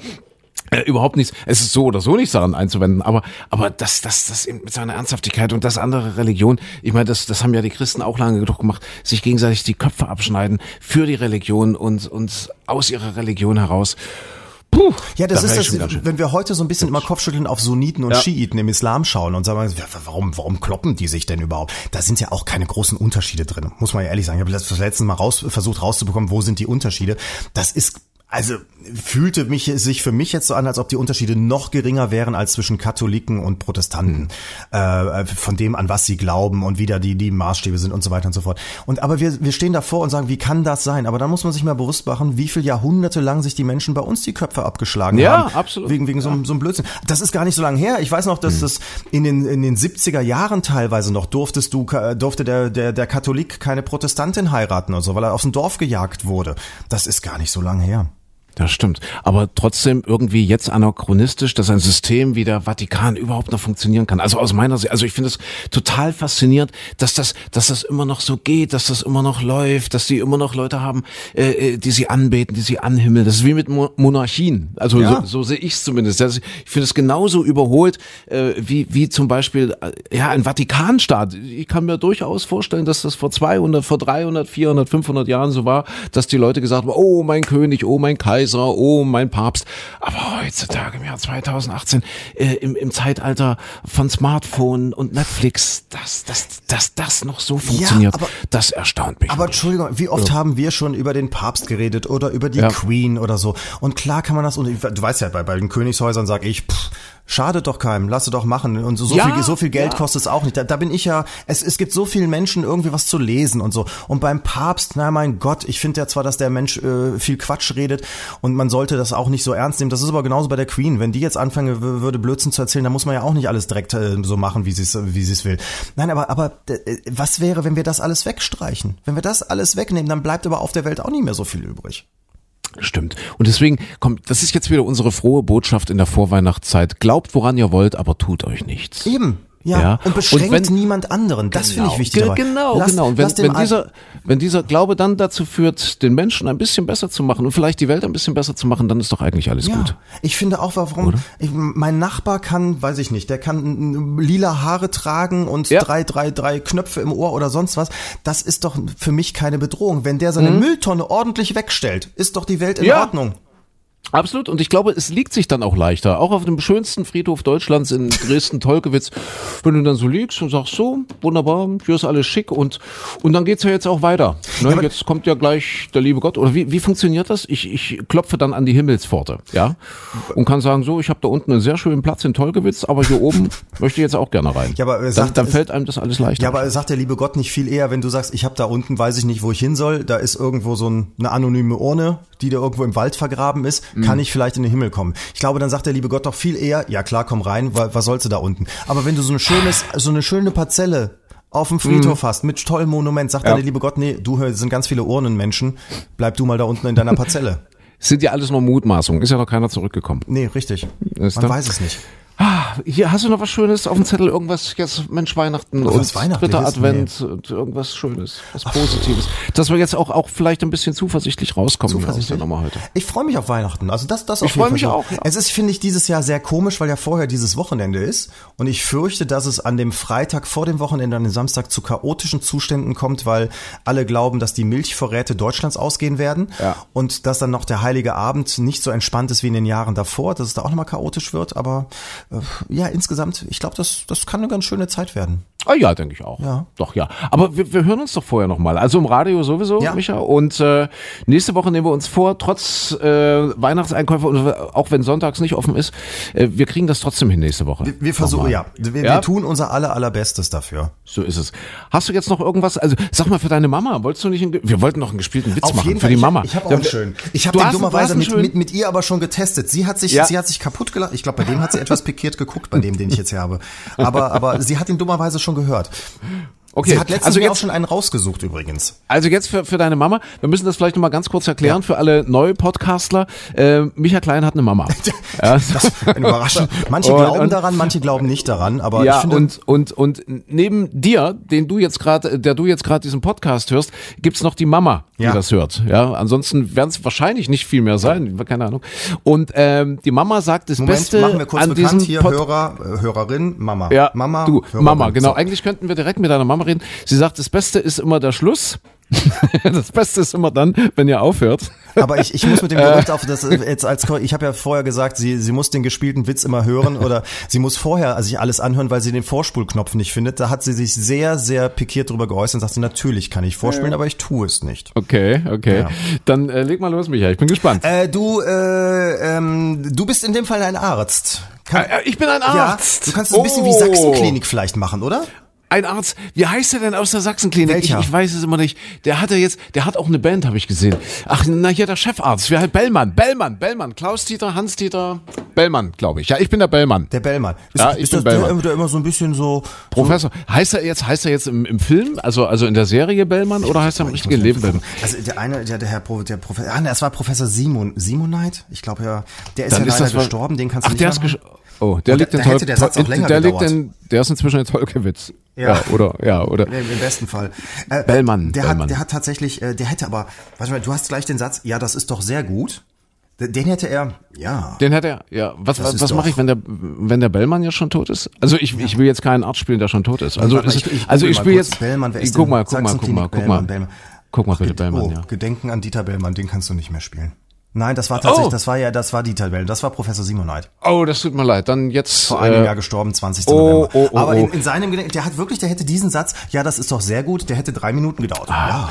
äh, überhaupt nichts, es ist so oder so nichts daran einzuwenden, aber, aber das, das, das eben mit seiner Ernsthaftigkeit und das andere Religion, ich meine, das, das haben ja die Christen auch lange genug gemacht, sich gegenseitig die Köpfe abschneiden für die Religion und, und aus ihrer Religion heraus. Puh, Ja, das da ist das, wenn wir heute so ein bisschen immer Kopfschütteln auf Sunniten und Ja. Schiiten im Islam schauen und sagen, warum, warum kloppen die sich denn überhaupt? Da sind ja auch keine großen Unterschiede drin, muss man ja ehrlich sagen. Ich habe das letzte Mal raus, versucht rauszubekommen, wo sind die Unterschiede. Das ist also fühlte mich sich für mich jetzt so an, als ob die Unterschiede noch geringer wären als zwischen Katholiken und Protestanten, äh, von dem an was sie glauben und wie da die die Maßstäbe sind und so weiter und so fort. Und aber wir wir stehen davor und sagen, wie kann das sein? Aber dann muss man sich mal bewusst machen, wie viel Jahrhunderte lang sich die Menschen bei uns die Köpfe abgeschlagen Ja, haben. absolut. Wegen wegen so, einem- so einem Blödsinn. Das ist gar nicht so lange her. Ich weiß noch, dass das in den in den 70er Jahren teilweise noch durftest du durfte der der der Katholik keine Protestantin heiraten und so, weil er aus dem Dorf gejagt wurde. Das ist gar nicht so lange her. Das stimmt. Aber trotzdem irgendwie jetzt anachronistisch, dass ein System wie der Vatikan überhaupt noch funktionieren kann. Also aus meiner Sicht, also ich finde es total faszinierend, dass das, dass das immer noch so geht, dass das immer noch läuft, dass die immer noch Leute haben, äh, äh, die sie anbeten, die sie anhimmeln. Das ist wie mit Mo Monarchien. Also Ja. so, so sehe ich es zumindest. Das, ich finde es genauso überholt, äh, wie, wie zum Beispiel, äh, ja, ein Vatikanstaat. Ich kann mir durchaus vorstellen, dass das vor 200, vor 300, 400, 500 Jahren so war, dass die Leute gesagt haben, oh, mein König, oh, mein Kaiser, oh, mein Papst. Aber heutzutage im Jahr 2018, äh, im, im Zeitalter von Smartphone und Netflix, dass, dass, dass das noch so funktioniert, aber- das erstaunt mich. Aber wirklich. Entschuldigung, wie oft haben wir schon über den Papst geredet oder über die Ja. Queen oder so? Und klar kann man das, und du weißt ja, bei, bei den Königshäusern sage ich, pff, Schadet doch keinem, lass es doch machen. Und so, so Ja, viel, so viel Geld ja. kostet es auch nicht. Da, da bin ich ja, es, es gibt so vielen Menschen irgendwie was zu lesen und so. Und beim Papst, na mein Gott, ich finde ja zwar, dass der Mensch äh, viel Quatsch redet und man sollte das auch nicht so ernst nehmen. Das ist aber genauso bei der Queen. Wenn die jetzt anfangen würde, Blödsinn zu erzählen, dann muss man ja auch nicht alles direkt äh, so machen, wie sie es wie sie es will. Nein, aber, aber äh, was wäre, wenn wir das alles wegstreichen? Wenn wir das alles wegnehmen, dann bleibt aber auf der Welt auch nicht mehr so viel übrig. Stimmt. Und deswegen kommt, das ist jetzt wieder unsere frohe Botschaft in der Vorweihnachtszeit. Glaubt, woran ihr wollt, aber tut euch nichts. Eben. Ja, Ja. und beschränkt Und wenn- niemand anderen. Das finde ich wichtig. Ge- dabei. Genau, Lass- genau. Und wenn, wenn, dieser, wenn dieser Glaube dann dazu führt, den Menschen ein bisschen besser zu machen und vielleicht die Welt ein bisschen besser zu machen, dann ist doch eigentlich alles ja, gut. ich finde auch, warum ich, mein Nachbar kann, weiß ich nicht, der kann lila Haare tragen und Ja. drei, drei, drei Knöpfe im Ohr oder sonst was. Das ist doch für mich keine Bedrohung. Wenn der seine Mülltonne ordentlich wegstellt, ist doch die Welt in Mhm. Ordnung. Absolut. Und ich glaube, es liegt sich dann auch leichter. Auch auf dem schönsten Friedhof Deutschlands in Dresden-Tolkewitz, wenn du dann so liegst und sagst, so, wunderbar, hier ist alles schick und, und dann geht's ja jetzt auch weiter. Ne? aber- jetzt kommt ja gleich der liebe Gott. Oder wie, wie funktioniert das? Ich, ich klopfe dann an die Himmelspforte, ja, und kann sagen, so, ich habe da unten einen sehr schönen Platz in Tolkewitz, aber hier oben möchte ich jetzt auch gerne rein. Ja, aber, äh, dann, sagt- dann fällt einem das alles leichter. Ja, aber sagt der liebe Gott nicht viel eher, wenn du sagst, ich habe da unten, weiß ich nicht, wo ich hin soll, da ist irgendwo so ein, eine anonyme Urne, die da irgendwo im Wald vergraben ist. Kann ich vielleicht in den Himmel kommen. Ich glaube, dann sagt der liebe Gott doch viel eher, ja klar, komm rein, wa- was sollst du da unten? Aber wenn du so ein schönes, so eine schöne Parzelle auf dem Friedhof hast, mit tollem Monument, sagt Mhm. Ja. dann der liebe Gott, nee, du es sind ganz viele Urnenmenschen, bleib du mal da unten in deiner Parzelle. Es sind ja alles nur Mutmaßungen. Ist ja noch keiner zurückgekommen. Nee, richtig. Ist Man da- weiß es nicht. Ah, hier hast du noch was Schönes auf dem Zettel, irgendwas jetzt Mensch Weihnachten Was und Weihnachtliches? dritter Advent und irgendwas Schönes, was Positives, dass wir jetzt auch auch vielleicht ein bisschen zuversichtlich rauskommen Zuversichtlich? Nummer heute. Ich freue mich auf Weihnachten. Also das, das Ich auf jeden freu Fall mich auch, ja. Es ist, finde ich, dieses Jahr sehr komisch, weil ja vorher dieses Wochenende ist. Und ich fürchte, dass es an dem Freitag vor dem Wochenende, an dem Samstag zu chaotischen Zuständen kommt, weil alle glauben, dass die Milchvorräte Deutschlands ausgehen werden. Ja. Und dass dann noch der Heilige Abend nicht so entspannt ist wie in den Jahren davor, dass es da auch nochmal chaotisch wird. Aber ja, insgesamt, ich glaube, das, das kann eine ganz schöne Zeit werden. Ah ja, denke ich auch. Ja. Doch ja. Aber wir, wir hören uns doch vorher nochmal. Also im Radio sowieso, Ja. Micha. Und äh, nächste Woche nehmen wir uns vor, trotz äh, Weihnachtseinkäufe und auch wenn sonntags nicht offen ist, äh, wir kriegen das trotzdem hin nächste Woche. Wir, wir versuchen, ja, wir, Ja? wir tun unser aller, allerbestes dafür. So ist es. Hast du jetzt noch irgendwas? Also sag mal für deine Mama, wolltest du nicht? Einen, wir wollten noch einen gespielten Witz Auf machen jeden für Fall. die Mama. Ich, ich habe auch einen schönen. Ich habe den hast- dummerweise mit, mit, mit ihr aber schon getestet. Sie hat sich, Ja. sie hat sich kaputt gelacht. Ich glaube, bei dem hat sie etwas pikiert geguckt, bei dem, den ich jetzt hier habe. Aber, aber sie hat ihn dummerweise schon gehört. Okay, Sie hat letztens also mir auch jetzt, schon einen rausgesucht übrigens. also jetzt für, für deine Mama, wir müssen das vielleicht nochmal ganz kurz erklären für alle neue Podcastler. Äh, Micha Klein hat eine Mama. ja, Eine Überraschung. Manche Und- glauben und- daran, manche glauben nicht daran. Aber ja, ich finde, und, und, und neben dir, den du jetzt gerade, der du jetzt gerade diesen Podcast hörst, gibt's noch die Mama, die Ja. das hört. Ja, ansonsten werden es wahrscheinlich nicht viel mehr sein, keine Ahnung. Und ähm, die Mama sagt, das Moment, Beste machen wir kurz an bekannt hier, Pod Hörer, äh, Hörerin, Mama. Ja, Mama, du, Hörerin. Mama, genau. So. Eigentlich könnten wir direkt mit deiner Mama reden. Sie sagt, das Beste ist immer der Schluss. das Beste ist immer dann, wenn ihr aufhört. Aber ich, ich muss mit dem Gerücht auf das äh, jetzt als ich habe ja vorher gesagt, sie sie muss den gespielten Witz immer hören oder sie muss vorher also sich alles anhören, weil sie den Vorspulknopf nicht findet. Da hat sie sich sehr sehr pikiert drüber geäußert und sagte, natürlich kann ich vorspielen, aber ich tue es nicht. Okay, okay. Ja. Dann äh, leg mal los, Michael. Ich bin gespannt. Äh, du äh, ähm, du bist in dem Fall ein Arzt. Kann, Äh, ich bin ein ja, Arzt. du kannst es ein bisschen wie Oh. Sachsenklinik vielleicht machen, oder? Ein Arzt. Wie heißt der denn aus der Sachsenklinik? Ich, ich weiß es immer nicht. Der hatte jetzt, der hat auch eine Band, habe ich gesehen. Ach, na hier der Chefarzt. Wer halt Bellmann, Bellmann, Bellmann. Klaus-Dieter, Hans-Dieter, Bellmann, glaube ich. Ja, ich bin der Bellmann. Der Bellmann. Ist, Ja, ich ist bin das Bellmann. Der, immer so ein bisschen so Professor. Heißt er jetzt, heißt er jetzt im, im Film, also, also in der Serie Bellmann oder heißt er im richtigen Leben Bellmann? Also der eine, der, der Herr Pro, der Professor, ah, ne, das war Professor Simon, Simonite? Ich glaube ja, der ist Dann ja ist leider gestorben, den kannst du Ach, nicht der ist mehr gesch Oh, der liegt da- in da hätte der Satz auch länger der liegt in, der ist inzwischen in Tolkewitz. Ja. Ja. oder, ja, oder. Nee, Im besten Fall. Äh, Bellmann, Der Bellmann. hat, der hat tatsächlich, äh, der hätte aber, warte mal, du hast gleich den Satz, ja, das ist doch sehr gut. Den hätte er, ja. Den hat er, ja. Was, Das was, was mache ich, wenn der, wenn der Bellmann ja schon tot ist? Also ich, ich will jetzt keinen Arzt spielen, der schon tot ist. Also, ist, ich- ich also ich spiele jetzt, Bellmann, wer ist guck mal, guck mal, guck mal, guck mal. Guck mal bitte, Bellmann, oh, ja. Gedenken an Dieter Bellmann, den kannst du nicht mehr spielen. Nein, das war tatsächlich, Oh. das war ja, das war die Tabelle. Das war Professor Simonite. Oh, das tut mir leid. Dann jetzt. Vor einem äh, Jahr gestorben, 20. oh, November. oh, oh, Aber oh. In, in seinem Gedenken, der hat wirklich, der hätte diesen Satz, ja, das ist doch sehr gut, der hätte drei Minuten gedauert. Ah. Ja.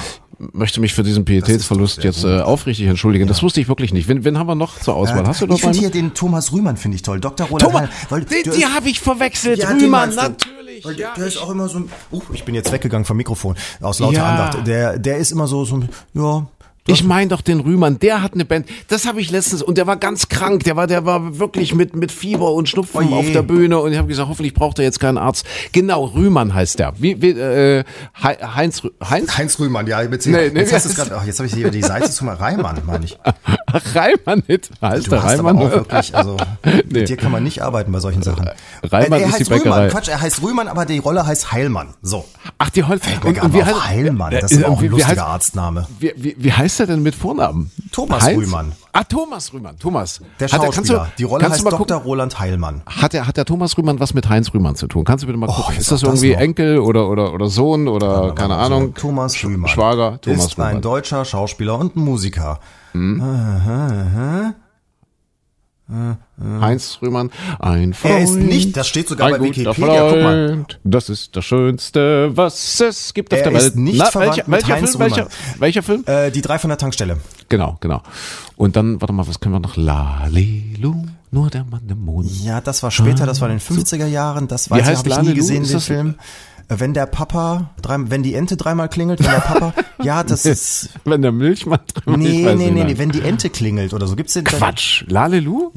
möchte mich für diesen Pietätsverlust jetzt äh, aufrichtig entschuldigen. Das wusste ich wirklich nicht. Wen, wen haben wir noch zur Auswahl? Hast du ich noch finde einen? hier den Thomas Rühmann finde ich toll. Dr. Roland Thomas, Heil, weil die, der die habe ich verwechselt. Ja, den Rühmann, natürlich. Weil Ja, der ist ich- auch immer so ein, uh, ich bin jetzt weggegangen vom Mikrofon aus lauter Ja. Andacht. Der, der ist immer so, so ein, ja, Ich meine doch den Rühmann, der hat eine Band. Das habe ich letztens und der war ganz krank. Der war, der war wirklich mit mit Fieber und Schnupfen Oh je. auf der Bühne und ich habe gesagt, hoffentlich braucht er jetzt keinen Arzt. Genau, Rühmann heißt der. Wie, wie äh, Hei- Heinz Heinz Heinz Rühmann, ja, mit Nee, nee, jetzt hast ach, jetzt habe ich hier die Seite zu mal Reimann, meine ich. Ach, Reimann nicht. Heißt Du der hast Reimann? aber auch wirklich, also Nee. mit dir kann man nicht arbeiten bei solchen Sachen. Reimann er ist die heißt Rühmann, Bäckerei. Quatsch, er heißt Rühmann, aber die Rolle heißt Heilmann. So. Ach, die heißt Heilmann, das ist äh, auch ein lustiger Arztname. Wie, wie, wie heißt er denn mit Vornamen? Thomas Rühmann. Ah, Thomas Rühmann. Thomas. Der Hat er- Schauspieler. kannst du, die Rolle kannst heißt Dr. gucken, Roland Heilmann. hat der, hat der Thomas Rühmann was mit Heinz Rühmann zu tun? Kannst du bitte mal gucken? jetzt ist das das irgendwie noch. Enkel oder, oder, oder Sohn oder keine Also, Ahnung? Thomas Rühmann. Schwager Thomas ist ein Rühmann. deutscher Schauspieler und Musiker. Heinz Rühmann. Ein Freund. Er ist nicht, das steht sogar bei Wikipedia, guck mal. Freund. Das ist das Schönste, was es gibt auf Er der Welt. ist nicht verwandt welcher, mit welcher Heinz Film? Welcher, Rühmann. welcher Film? Äh, die drei von der Tankstelle. Genau, genau. Und dann, warte mal, was können wir noch? Lalelu, nur der Mann im Mond. Ja, das war später, das war in den 50er Jahren, das weiß ich, heißt habe ich nie gesehen, den Film. Wenn der Papa, drei, wenn die Ente dreimal klingelt, wenn der Papa, ja, das ist, Wenn der Milchmann nee, ich weiß nee, nee, mehr. nee, wenn die Ente klingelt oder so, gibt's den, Quatsch. Lalelu?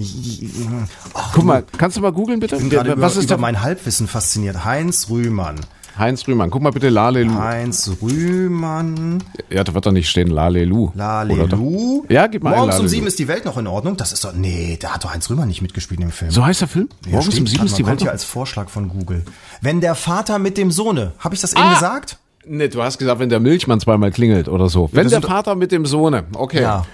Guck mal, kannst du mal googeln bitte? Ich bin gerade über, was ist über mein Halbwissen fasziniert. Heinz Rühmann. Heinz Rühmann. Guck mal bitte Lalelu. Heinz Rühmann. Ja, da wird doch nicht stehen Lalelu. Lalelu. Ja, gib mal Morgens um sieben ist die Welt noch in Ordnung. Das ist doch, nee, da hat doch Heinz Rühmann nicht mitgespielt im Film. So heißt der Film? Ja, Morgens um sieben ist die Welt. noch- als Vorschlag von Google. Wenn der Vater mit dem Sohne, habe ich das eben Ah! gesagt? Nee, du hast gesagt, wenn der Milchmann zweimal klingelt oder so. Wenn das der Vater mit dem Sohne. Okay. Ja.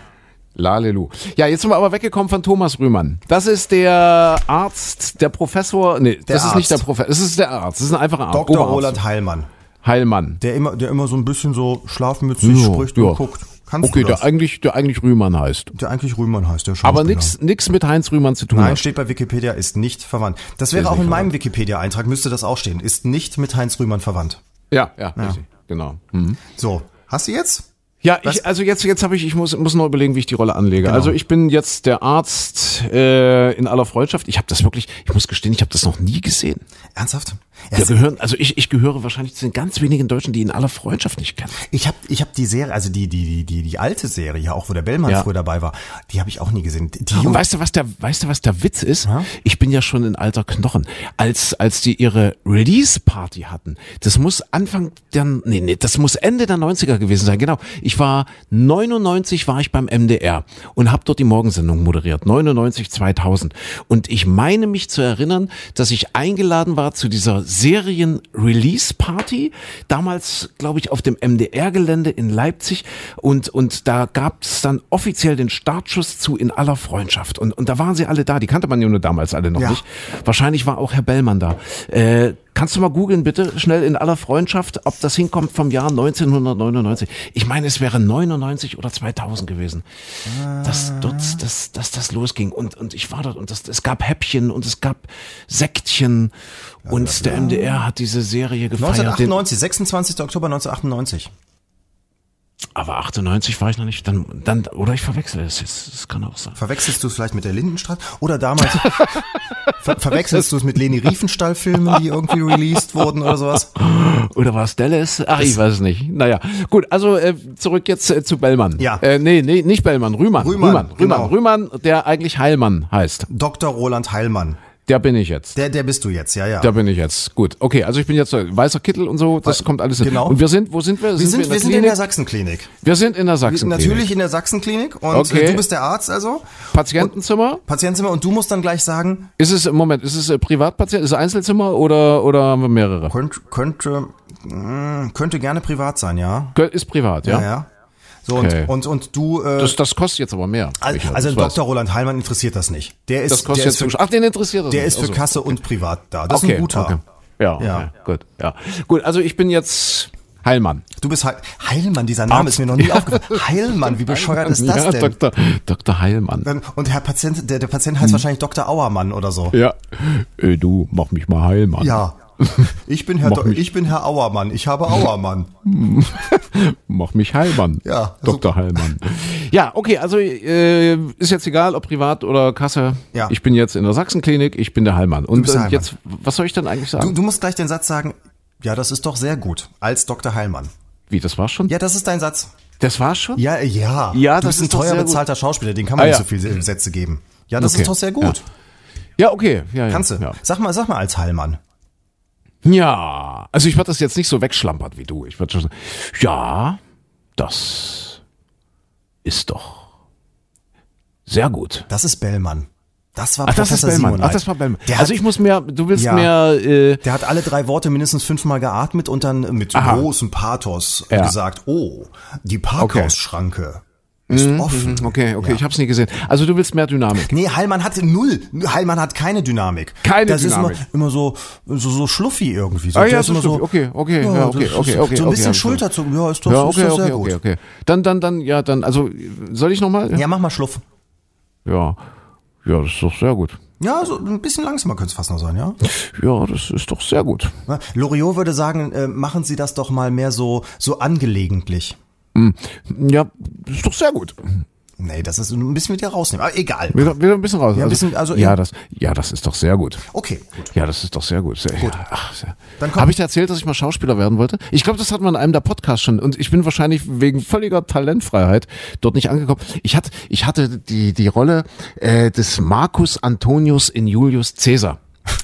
Lalelu. Ja, jetzt sind wir aber weggekommen von Thomas Rühmann. Das ist der Arzt, der Professor. Nee, das ist nicht der Arzt. Professor. Das ist der Arzt. Das ist ein einfacher Arzt. Dr. Oberarzt. Roland Heilmann. Heilmann. Der immer, der immer so ein bisschen so schlafmützig Ja, spricht ja. und guckt. Kannst Okay, der eigentlich, der eigentlich Rühmann heißt. Der eigentlich Rühmann heißt, der. Aber nix mit Heinz Rühmann zu tun Nein, hat. steht bei Wikipedia, ist nicht verwandt. Das wäre auch in meinem Wikipedia-Eintrag, müsste das auch stehen. Ist nicht mit Heinz Rühmann verwandt. Ja, ja, richtig. Genau. Mhm. So, hast du jetzt? Ja, Was? ich, also jetzt, jetzt habe ich, ich muss, muss noch überlegen, wie ich die Rolle anlege. Genau. Also ich bin jetzt der Arzt äh, in aller Freundschaft. Ich habe das wirklich, ich muss gestehen, ich habe das noch nie gesehen. Ernsthaft? Wir gehören, also ich, ich gehöre wahrscheinlich zu den ganz wenigen Deutschen, die in aller Freundschaft nicht kennen. Ich habe ich hab die Serie, also die, die, die, die, die alte Serie, ja auch, wo der Bellmann Ja. früher dabei war, die habe ich auch nie gesehen. Die Und weißt du, was der, weißt du, was der Witz ist? Ich bin ja schon in alter Knochen. Als, als die ihre Release-Party hatten, das muss Anfang der, nee, nee, das muss Ende der 90er gewesen sein, genau. Ich war 99 war ich beim MDR und habe dort die Morgensendung moderiert, 99 2000. Und ich meine mich zu erinnern, dass ich eingeladen war zu dieser Serien-Release-Party, damals, glaube ich, auf dem MDR-Gelände in Leipzig und, und da gab es dann offiziell den Startschuss zu In aller Freundschaft und, und da waren sie alle da, die kannte man ja nur damals alle noch Ja. nicht. Wahrscheinlich war auch Herr Bellmann da. Äh, kannst du mal googeln bitte, schnell In aller Freundschaft, ob das hinkommt vom Jahr 1999. Ich meine, es wäre 99 oder 2000 gewesen, dass dort, dass, dass das losging und, und ich war dort und das, es gab Häppchen und es gab Sektchen und der MDR hat diese Serie gefeiert. Den, 1998, 26. Oktober 1998. aber 98 war ich noch nicht, dann, dann, oder ich verwechsel es jetzt, das kann auch sein. Verwechselst du es vielleicht mit der Lindenstraße? Oder damals ver verwechselst du es mit Leni Riefenstahl-Filmen, die irgendwie released wurden oder sowas? Oder war es Dallas? Ach, ich weiß es nicht. Naja, gut, also äh, zurück jetzt äh, zu Bellmann. Ja. Äh, nee, nee, nicht Bellmann, Rühmann. Rühmann, Rühmann, genau. Rühmann, Rühmann, der eigentlich Heilmann heißt. Dr. Roland Heilmann. Der bin ich jetzt. Der, der bist du jetzt, ja, ja. Da bin ich jetzt. Gut. Okay, also ich bin jetzt weißer Kittel und so, das kommt alles hin. genau. Und wir sind, wo sind wir? wir sind, in wir der sind in der Sachsenklinik. wir sind in der Sachsenklinik. Natürlich in der Sachsenklinik und Okay. äh, du bist der Arzt also. Patientenzimmer? Patientenzimmer und du musst dann gleich sagen, Ist es, Moment, ist es äh, Privatpatient, ist es Einzelzimmer oder, oder haben wir mehrere? könnte, könnte, mh, könnte gerne privat sein, ja. Ist privat, ja? Ja, ja. So, Okay. und, und, und du, äh, Das, das kostet jetzt aber mehr. also, Michael, also Dr. weiß Roland Heilmann interessiert das nicht. Der ist, Das kostet der jetzt ist für, Ach, den interessiert das der nicht. ist für Also. Kasse und privat da. Das okay, ist ein guter. Okay. Ja, Ja. Okay, gut, ja. Gut, also ich bin jetzt Heilmann. Du bist Heil Heilmann, dieser Name Arzt. ist mir noch nie aufgefallen. Heilmann, wie bescheuert ist das ja, denn? Dr. Dr. Heilmann. Ähm, Und Herr Patient, der, der Patient heißt wahrscheinlich Dr. Auermann oder so. Ja. Äh, du, mach mich mal Heilmann. Ja. Ich bin Herr, Do mich. ich bin Herr Auermann. Ich habe Auermann. Mach mich Heilmann. Ja, Dr. Heilmann. Ja, okay, also äh, ist jetzt egal, ob privat oder Kasse. Ja. Ich bin jetzt in der Sachsenklinik, ich bin der Heilmann. Und äh, der Heilmann. jetzt, was soll ich denn eigentlich sagen? Du, du musst gleich den Satz sagen, ja, das ist doch sehr gut, als Dr. Heilmann. Wie, das war's schon? Ja, das ist dein Satz. Das war's schon? Ja, ja. Ja, du das bist ein ist doch teuer sehr gut. bezahlter Schauspieler, den kann man Ah, nicht ja. so viele Sätze geben. Ja, das Okay. ist doch sehr gut. Ja, okay. Ja, ja, Kannst du. Ja. Sag mal, sag mal als Heilmann. Ja, also ich würde das jetzt nicht so wegschlampert wie du. Ich würde schon sagen, ja, das ist doch sehr gut. Das ist Bellmann. Das war Ach, das ist Professor Bellmann. Ach, das war Bellmann. Der also hat, ich muss mehr, du willst Ja. mehr, äh, der hat alle drei Worte mindestens fünfmal geatmet und dann mit Aha. großem Pathos Ja. gesagt, oh, die Parkhausschranke ist offen. okay, okay, Ja. ich hab's nie gesehen. Also du willst mehr Dynamik. Nee, Heilmann hat null. Heilmann hat keine Dynamik. Keine das Dynamik. ist immer, immer so, so, so schluffi irgendwie. So, Ah ja, ist so immer schluffi. Okay, okay, ja, okay, das okay, so, okay, So ein okay, bisschen ich Schulterzucken, ja, ist doch, Ja, ist okay, sehr okay, gut. okay, okay. Dann, dann, dann, ja, dann, also soll ich nochmal? Ja, mach mal Schluff. Ja. Ja, das ist doch sehr gut. Ja, so ein bisschen langsamer könnte es fast noch sein, ja? Ja, das ist doch sehr gut. Loriot würde sagen, äh, machen Sie das doch mal mehr so, so angelegentlich. Ja, das ist doch sehr gut. Nee, das ist ein bisschen mit dir rausnehmen. Aber egal. Wieder, wieder ein bisschen raus. Ja, ein bisschen, also ja, das, ja, das ist doch sehr gut. Okay, gut. Ja, das ist doch sehr gut. Sehr, gut. Ach, sehr. Dann. Habe ich dir erzählt, dass ich mal Schauspieler werden wollte? Ich glaube, das hat man in einem der Podcasts schon. Und ich bin wahrscheinlich wegen völliger Talentfreiheit dort nicht angekommen. Ich hatte, ich hatte die, die Rolle äh, des Marcus Antonius in Julius Caesar.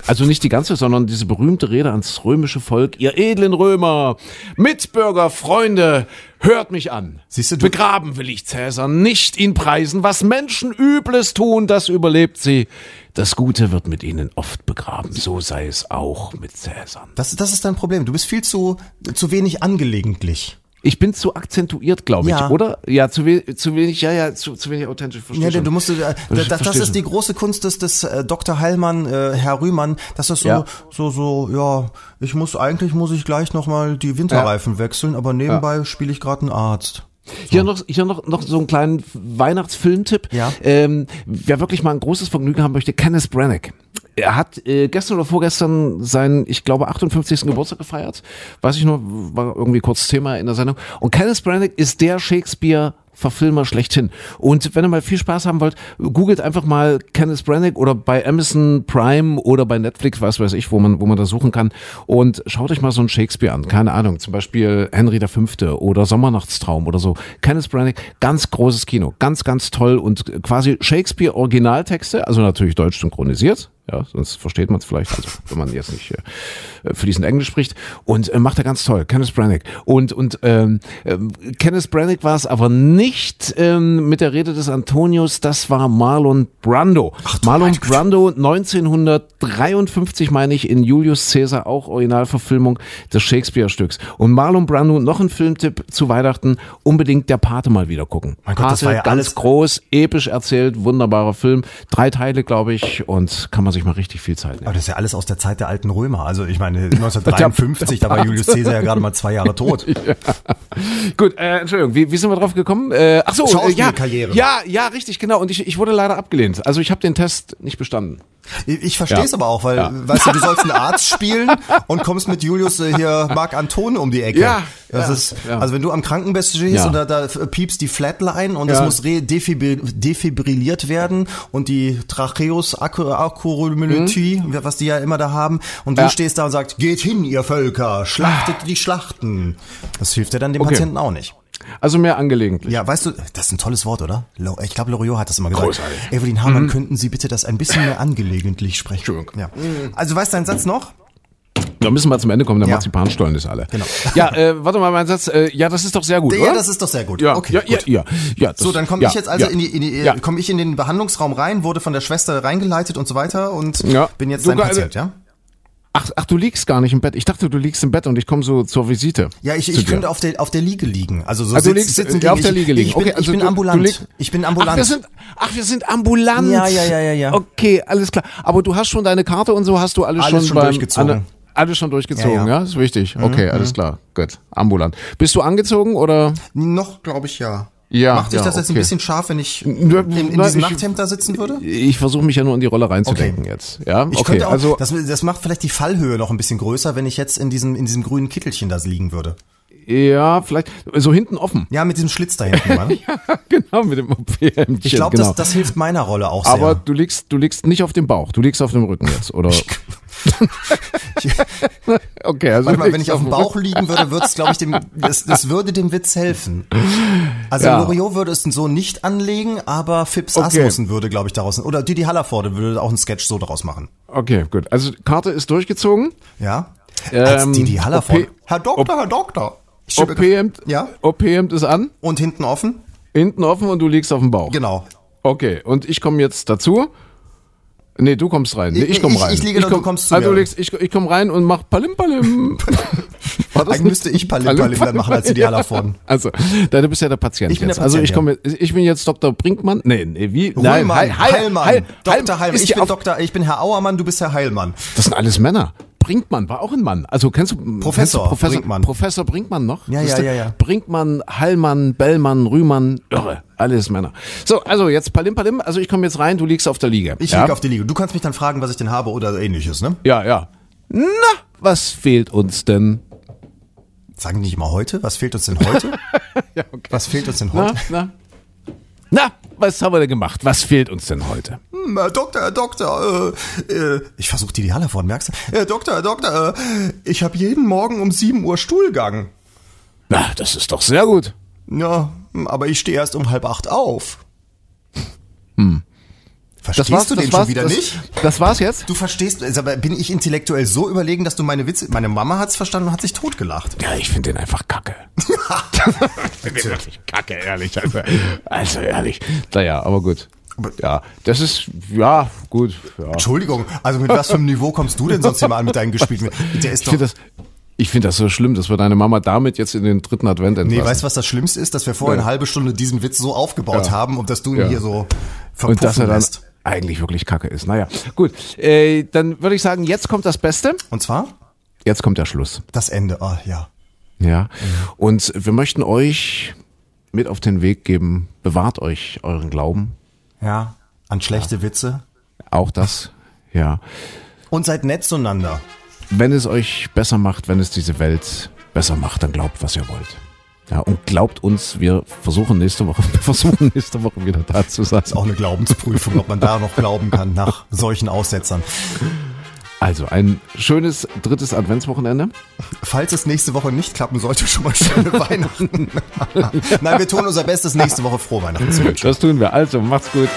Also nicht die ganze, sondern diese berühmte Rede ans römische Volk. Ihr edlen Römer, Mitbürger, Freunde, hört mich an. Siehst du, du- Begraben will ich Cäsar, nicht ihn preisen. Was Menschen Übles tun, das überlebt sie. Das Gute wird mit ihnen oft begraben. So sei es auch mit Cäsar. Das, das ist dein Problem. Du bist viel zu, zu wenig angelegentlich. Ich bin zu akzentuiert, glaube ich, Ja. oder? Ja, zu, we zu wenig, ja, ja, zu, zu wenig authentisch. Verstehe Ja, du musst, äh, das, das, das versteh ist die große Kunst des, des äh, Dr. Heilmann, äh, Herr Rühmann, dass das so, Ja. so, so, ja, ich muss, eigentlich muss ich gleich nochmal die Winterreifen wechseln, aber nebenbei spiele ich gerade einen Arzt. Hier noch, hier noch, noch so einen kleinen Weihnachtsfilmtipp. Ja. Ähm, wer wirklich mal ein großes Vergnügen haben möchte, Kenneth Branagh. Er hat äh, gestern oder vorgestern seinen, ich glaube, 58. Geburtstag gefeiert. Weiß ich nur, war irgendwie kurz Thema in der Sendung. Und Kenneth Branagh ist der Shakespeare Verfilmer schlechthin. Und wenn ihr mal viel Spaß haben wollt, googelt einfach mal Kenneth Branagh oder bei Amazon Prime oder bei Netflix, was weiß ich, wo man, wo man da suchen kann. Und schaut euch mal so einen Shakespeare an. Keine Ahnung, zum Beispiel Henry V. oder Sommernachtstraum oder so. Kenneth Branagh, ganz großes Kino. Ganz, ganz toll und quasi Shakespeare Originaltexte, also natürlich deutsch synchronisiert. Ja, sonst versteht man es vielleicht, also wenn man jetzt nicht äh, fließend Englisch spricht. Und äh, macht er ganz toll, Kenneth Branagh. Und, und ähm, ähm, Kenneth Branagh war es aber nicht ähm, mit der Rede des Antonius, das war Marlon Brando. Marlon Brando 1953, meine ich, in Julius Caesar, auch Originalverfilmung des Shakespeare-Stücks. Und Marlon Brando, noch ein Filmtipp zu Weihnachten, unbedingt der Pate mal wieder gucken. Mein Gott, das war ja ganz alles- groß, episch erzählt, wunderbarer Film. Drei Teile, glaube ich, und kann man sich mal richtig viel Zeit nehmen. Aber das ist ja alles aus der Zeit der alten Römer. Also ich meine, 1953, da war Julius Caesar ja gerade mal zwei Jahre tot. Gut, äh, Entschuldigung, wie, wie sind wir drauf gekommen? Äh, ach so, äh, ja, ja, ja, richtig, genau. Und ich, ich wurde leider abgelehnt. Also ich habe den Test nicht bestanden. Ich, verstehe es Ja. aber auch, weil, Ja. weißt du, du sollst einen Arzt spielen und kommst mit Julius äh, hier Marc Anton um die Ecke. Ja, Das ja, ist, ja. also wenn du am Krankenbett stehst Ja. und da, da piepst die Flatline und es Ja. muss defibrilliert werden und die Tracheus-Akkuromelotie, was die ja immer da haben, und du Ja. stehst da und sagst, geht hin, ihr Völker, schlachtet die Schlachten. Das hilft dir dann dem Okay. Patienten auch nicht. Also mehr angelegentlich. Ja, weißt du, das ist ein tolles Wort, oder? Ich glaube, Loriot hat das immer gesagt. Großartig. Evelyn Hamann, könnten Sie bitte das ein bisschen mehr angelegentlich sprechen? Entschuldigung. Ja. Also weißt du deinen Satz noch? Da müssen wir zum Ende kommen, der Ja. Marzipanstollen ist alle. Genau. Ja, äh, warte mal, mein Satz. Äh, ja, das ist doch sehr gut, Ja, oder? das ist doch sehr gut. ja, okay, ja, gut. ja, ja. Das, So, dann komme ich jetzt also in die, in die Ja. komme ich in den Behandlungsraum rein, wurde von der Schwester reingeleitet und so weiter und bin jetzt dein Patient, ja? Ach, ach, du liegst gar nicht im Bett. Ich dachte, du liegst im Bett und ich komme so zur Visite. Ja, ich, ich könnte auf der auf der Liege liegen. Also so Also sitz- liegst sitzen ja, auf der ich- Liege liegen. Ich bin, okay, ich also bin du, ambulant. Du ich bin ambulant. Ach, wir sind, ach, wir sind ambulant. Ja, ja, ja, ja, ja. Okay, alles klar. Aber du hast schon deine Karte und so hast du alles, Alles schon, schon beim, durchgezogen. An, Alles schon durchgezogen, Ja, ja, ja. ist wichtig. Okay, alles klar. Gut. Ambulant. Bist du angezogen oder? Noch, glaube ich, ja. Ja, Macht dich ja, das jetzt ein okay. bisschen scharf, wenn ich in, in diesem ich- Nachthemd da sitzen würde? Ich versuche mich ja nur in die Rolle reinzudenken Okay. jetzt. Ja, Ich okay. könnte auch, Also das, das macht vielleicht die Fallhöhe noch ein bisschen größer, wenn ich jetzt in diesem, in diesem grünen Kittelchen da liegen würde. ja, vielleicht so hinten offen. Ja, mit diesem Schlitz da hinten, Mann. genau mit dem OP-Hemdchen. Ich glaube, genau. das, das hilft meiner Rolle auch sehr. Aber du liegst, du liegst nicht auf dem Bauch, du liegst auf dem Rücken jetzt, oder? okay, also Warte mal, wenn ich auf dem Bauch liegen würde, würde es, glaube ich, dem, das, das würde dem Witz helfen. Also Ja. Loriot würde es so nicht anlegen, aber Fips Okay. Asmussen würde, glaube ich, daraus, oder Didi Hallervorde würde auch einen Sketch so daraus machen. Okay, gut. Also Karte ist durchgezogen. Ja? Als Ähm, Didi Hallervorde. OP Herr Doktor, Herr Doktor. OP-Hemd Ja? OP-Hemd ist an, Und hinten offen? hinten offen und du liegst auf dem Bauch. Genau. Okay, und ich komme jetzt dazu. Nee, du kommst rein. Nee, ich Ich- komme ich- rein. ich liege da, komm, du kommst zu Also mir. du liegst, ich, ich komme rein und mach Palim Palim. Eigentlich müsste ich Palim machen als Hallervorden. Also, du bist ja der Patient Ich bin jetzt. der also Patient, ich komme, ich bin jetzt Dr. Brinkmann. Nee, nee, wie? Heilmann, Heil- Heil- Heilmann, Heil- Dr. Heil- Heilmann. Ich bin Dr. Ich bin Herr Auermann, du bist Herr Heilmann. Das sind alles Männer. Brinkmann war auch ein Mann. Also kennst du Professor kennst du Professor Brinkmann. Professor Brinkmann noch? Ja, ja, ja, ja. Brinkmann, Hallmann, Bellmann, Rühmann, irre, alles Männer. So, also jetzt Palim Palim. Also ich komme jetzt rein, du liegst auf der Liege. Ich ja? liege auf die Liege. Du kannst mich dann fragen, was ich denn habe oder ähnliches, ne? Ja, ja. Na, was fehlt uns denn? Sagen die nicht immer heute? Was fehlt uns denn heute? Ja, okay. Was fehlt uns denn Na, heute? na, na, was haben wir denn gemacht? Was fehlt uns denn heute? Hm, Herr Doktor, Herr Doktor, äh, äh, ich versuche die Hallervorden, merkst du? Herr Doktor, Herr Doktor, äh, ich habe jeden Morgen um 7 Uhr Stuhlgang. Na, das ist doch sehr gut. Ja, aber ich stehe erst um halb acht auf. Hm. Verstehst du den schon wieder das, nicht? Das war's jetzt? Du verstehst, also, aber bin ich intellektuell so überlegen, dass du meine Witze, meine Mama hat's verstanden und hat sich totgelacht. Ja, ich finde den einfach kacke. ich finde den wirklich kacke, ehrlich. Also, also ehrlich. Naja, aber gut. Ja, das ist, ja, gut. Ja. Entschuldigung, also mit was für einem Niveau kommst du denn sonst hier mal an mit deinen gespielten? Der ist Ich doch, finde das, ich finde das so schlimm, dass wir deine Mama damit jetzt in den dritten Advent entlassen. nee, weißt du, was das Schlimmste ist? Dass wir vorher Ja. eine halbe Stunde diesen Witz so aufgebaut Ja. haben und dass du ihn Ja. hier so Und verpuffen dass er dann lässt. Eigentlich wirklich kacke ist. Naja, gut. Äh, dann würde ich sagen, jetzt kommt das Beste. Und zwar Jetzt kommt der Schluss. das Ende. Ah, ja. Ja. Und wir möchten euch mit auf den Weg geben, bewahrt euch euren Glauben. Ja. An schlechte Witze. Auch das. Ja. Und seid nett zueinander. Wenn es euch besser macht, wenn es diese Welt besser macht, dann glaubt, was ihr wollt. Ja, und glaubt uns, wir versuchen nächste Woche, wir versuchen nächste Woche wieder da zu sein. Ist auch eine Glaubensprüfung, ob man da noch glauben kann nach solchen Aussetzern. Also ein schönes drittes Adventswochenende. Falls es nächste Woche nicht klappen sollte, schon mal schöne Weihnachten. Nein, wir tun unser Bestes, nächste Woche frohe Weihnachten zu wünschen. Das tun wir. Also, macht's gut.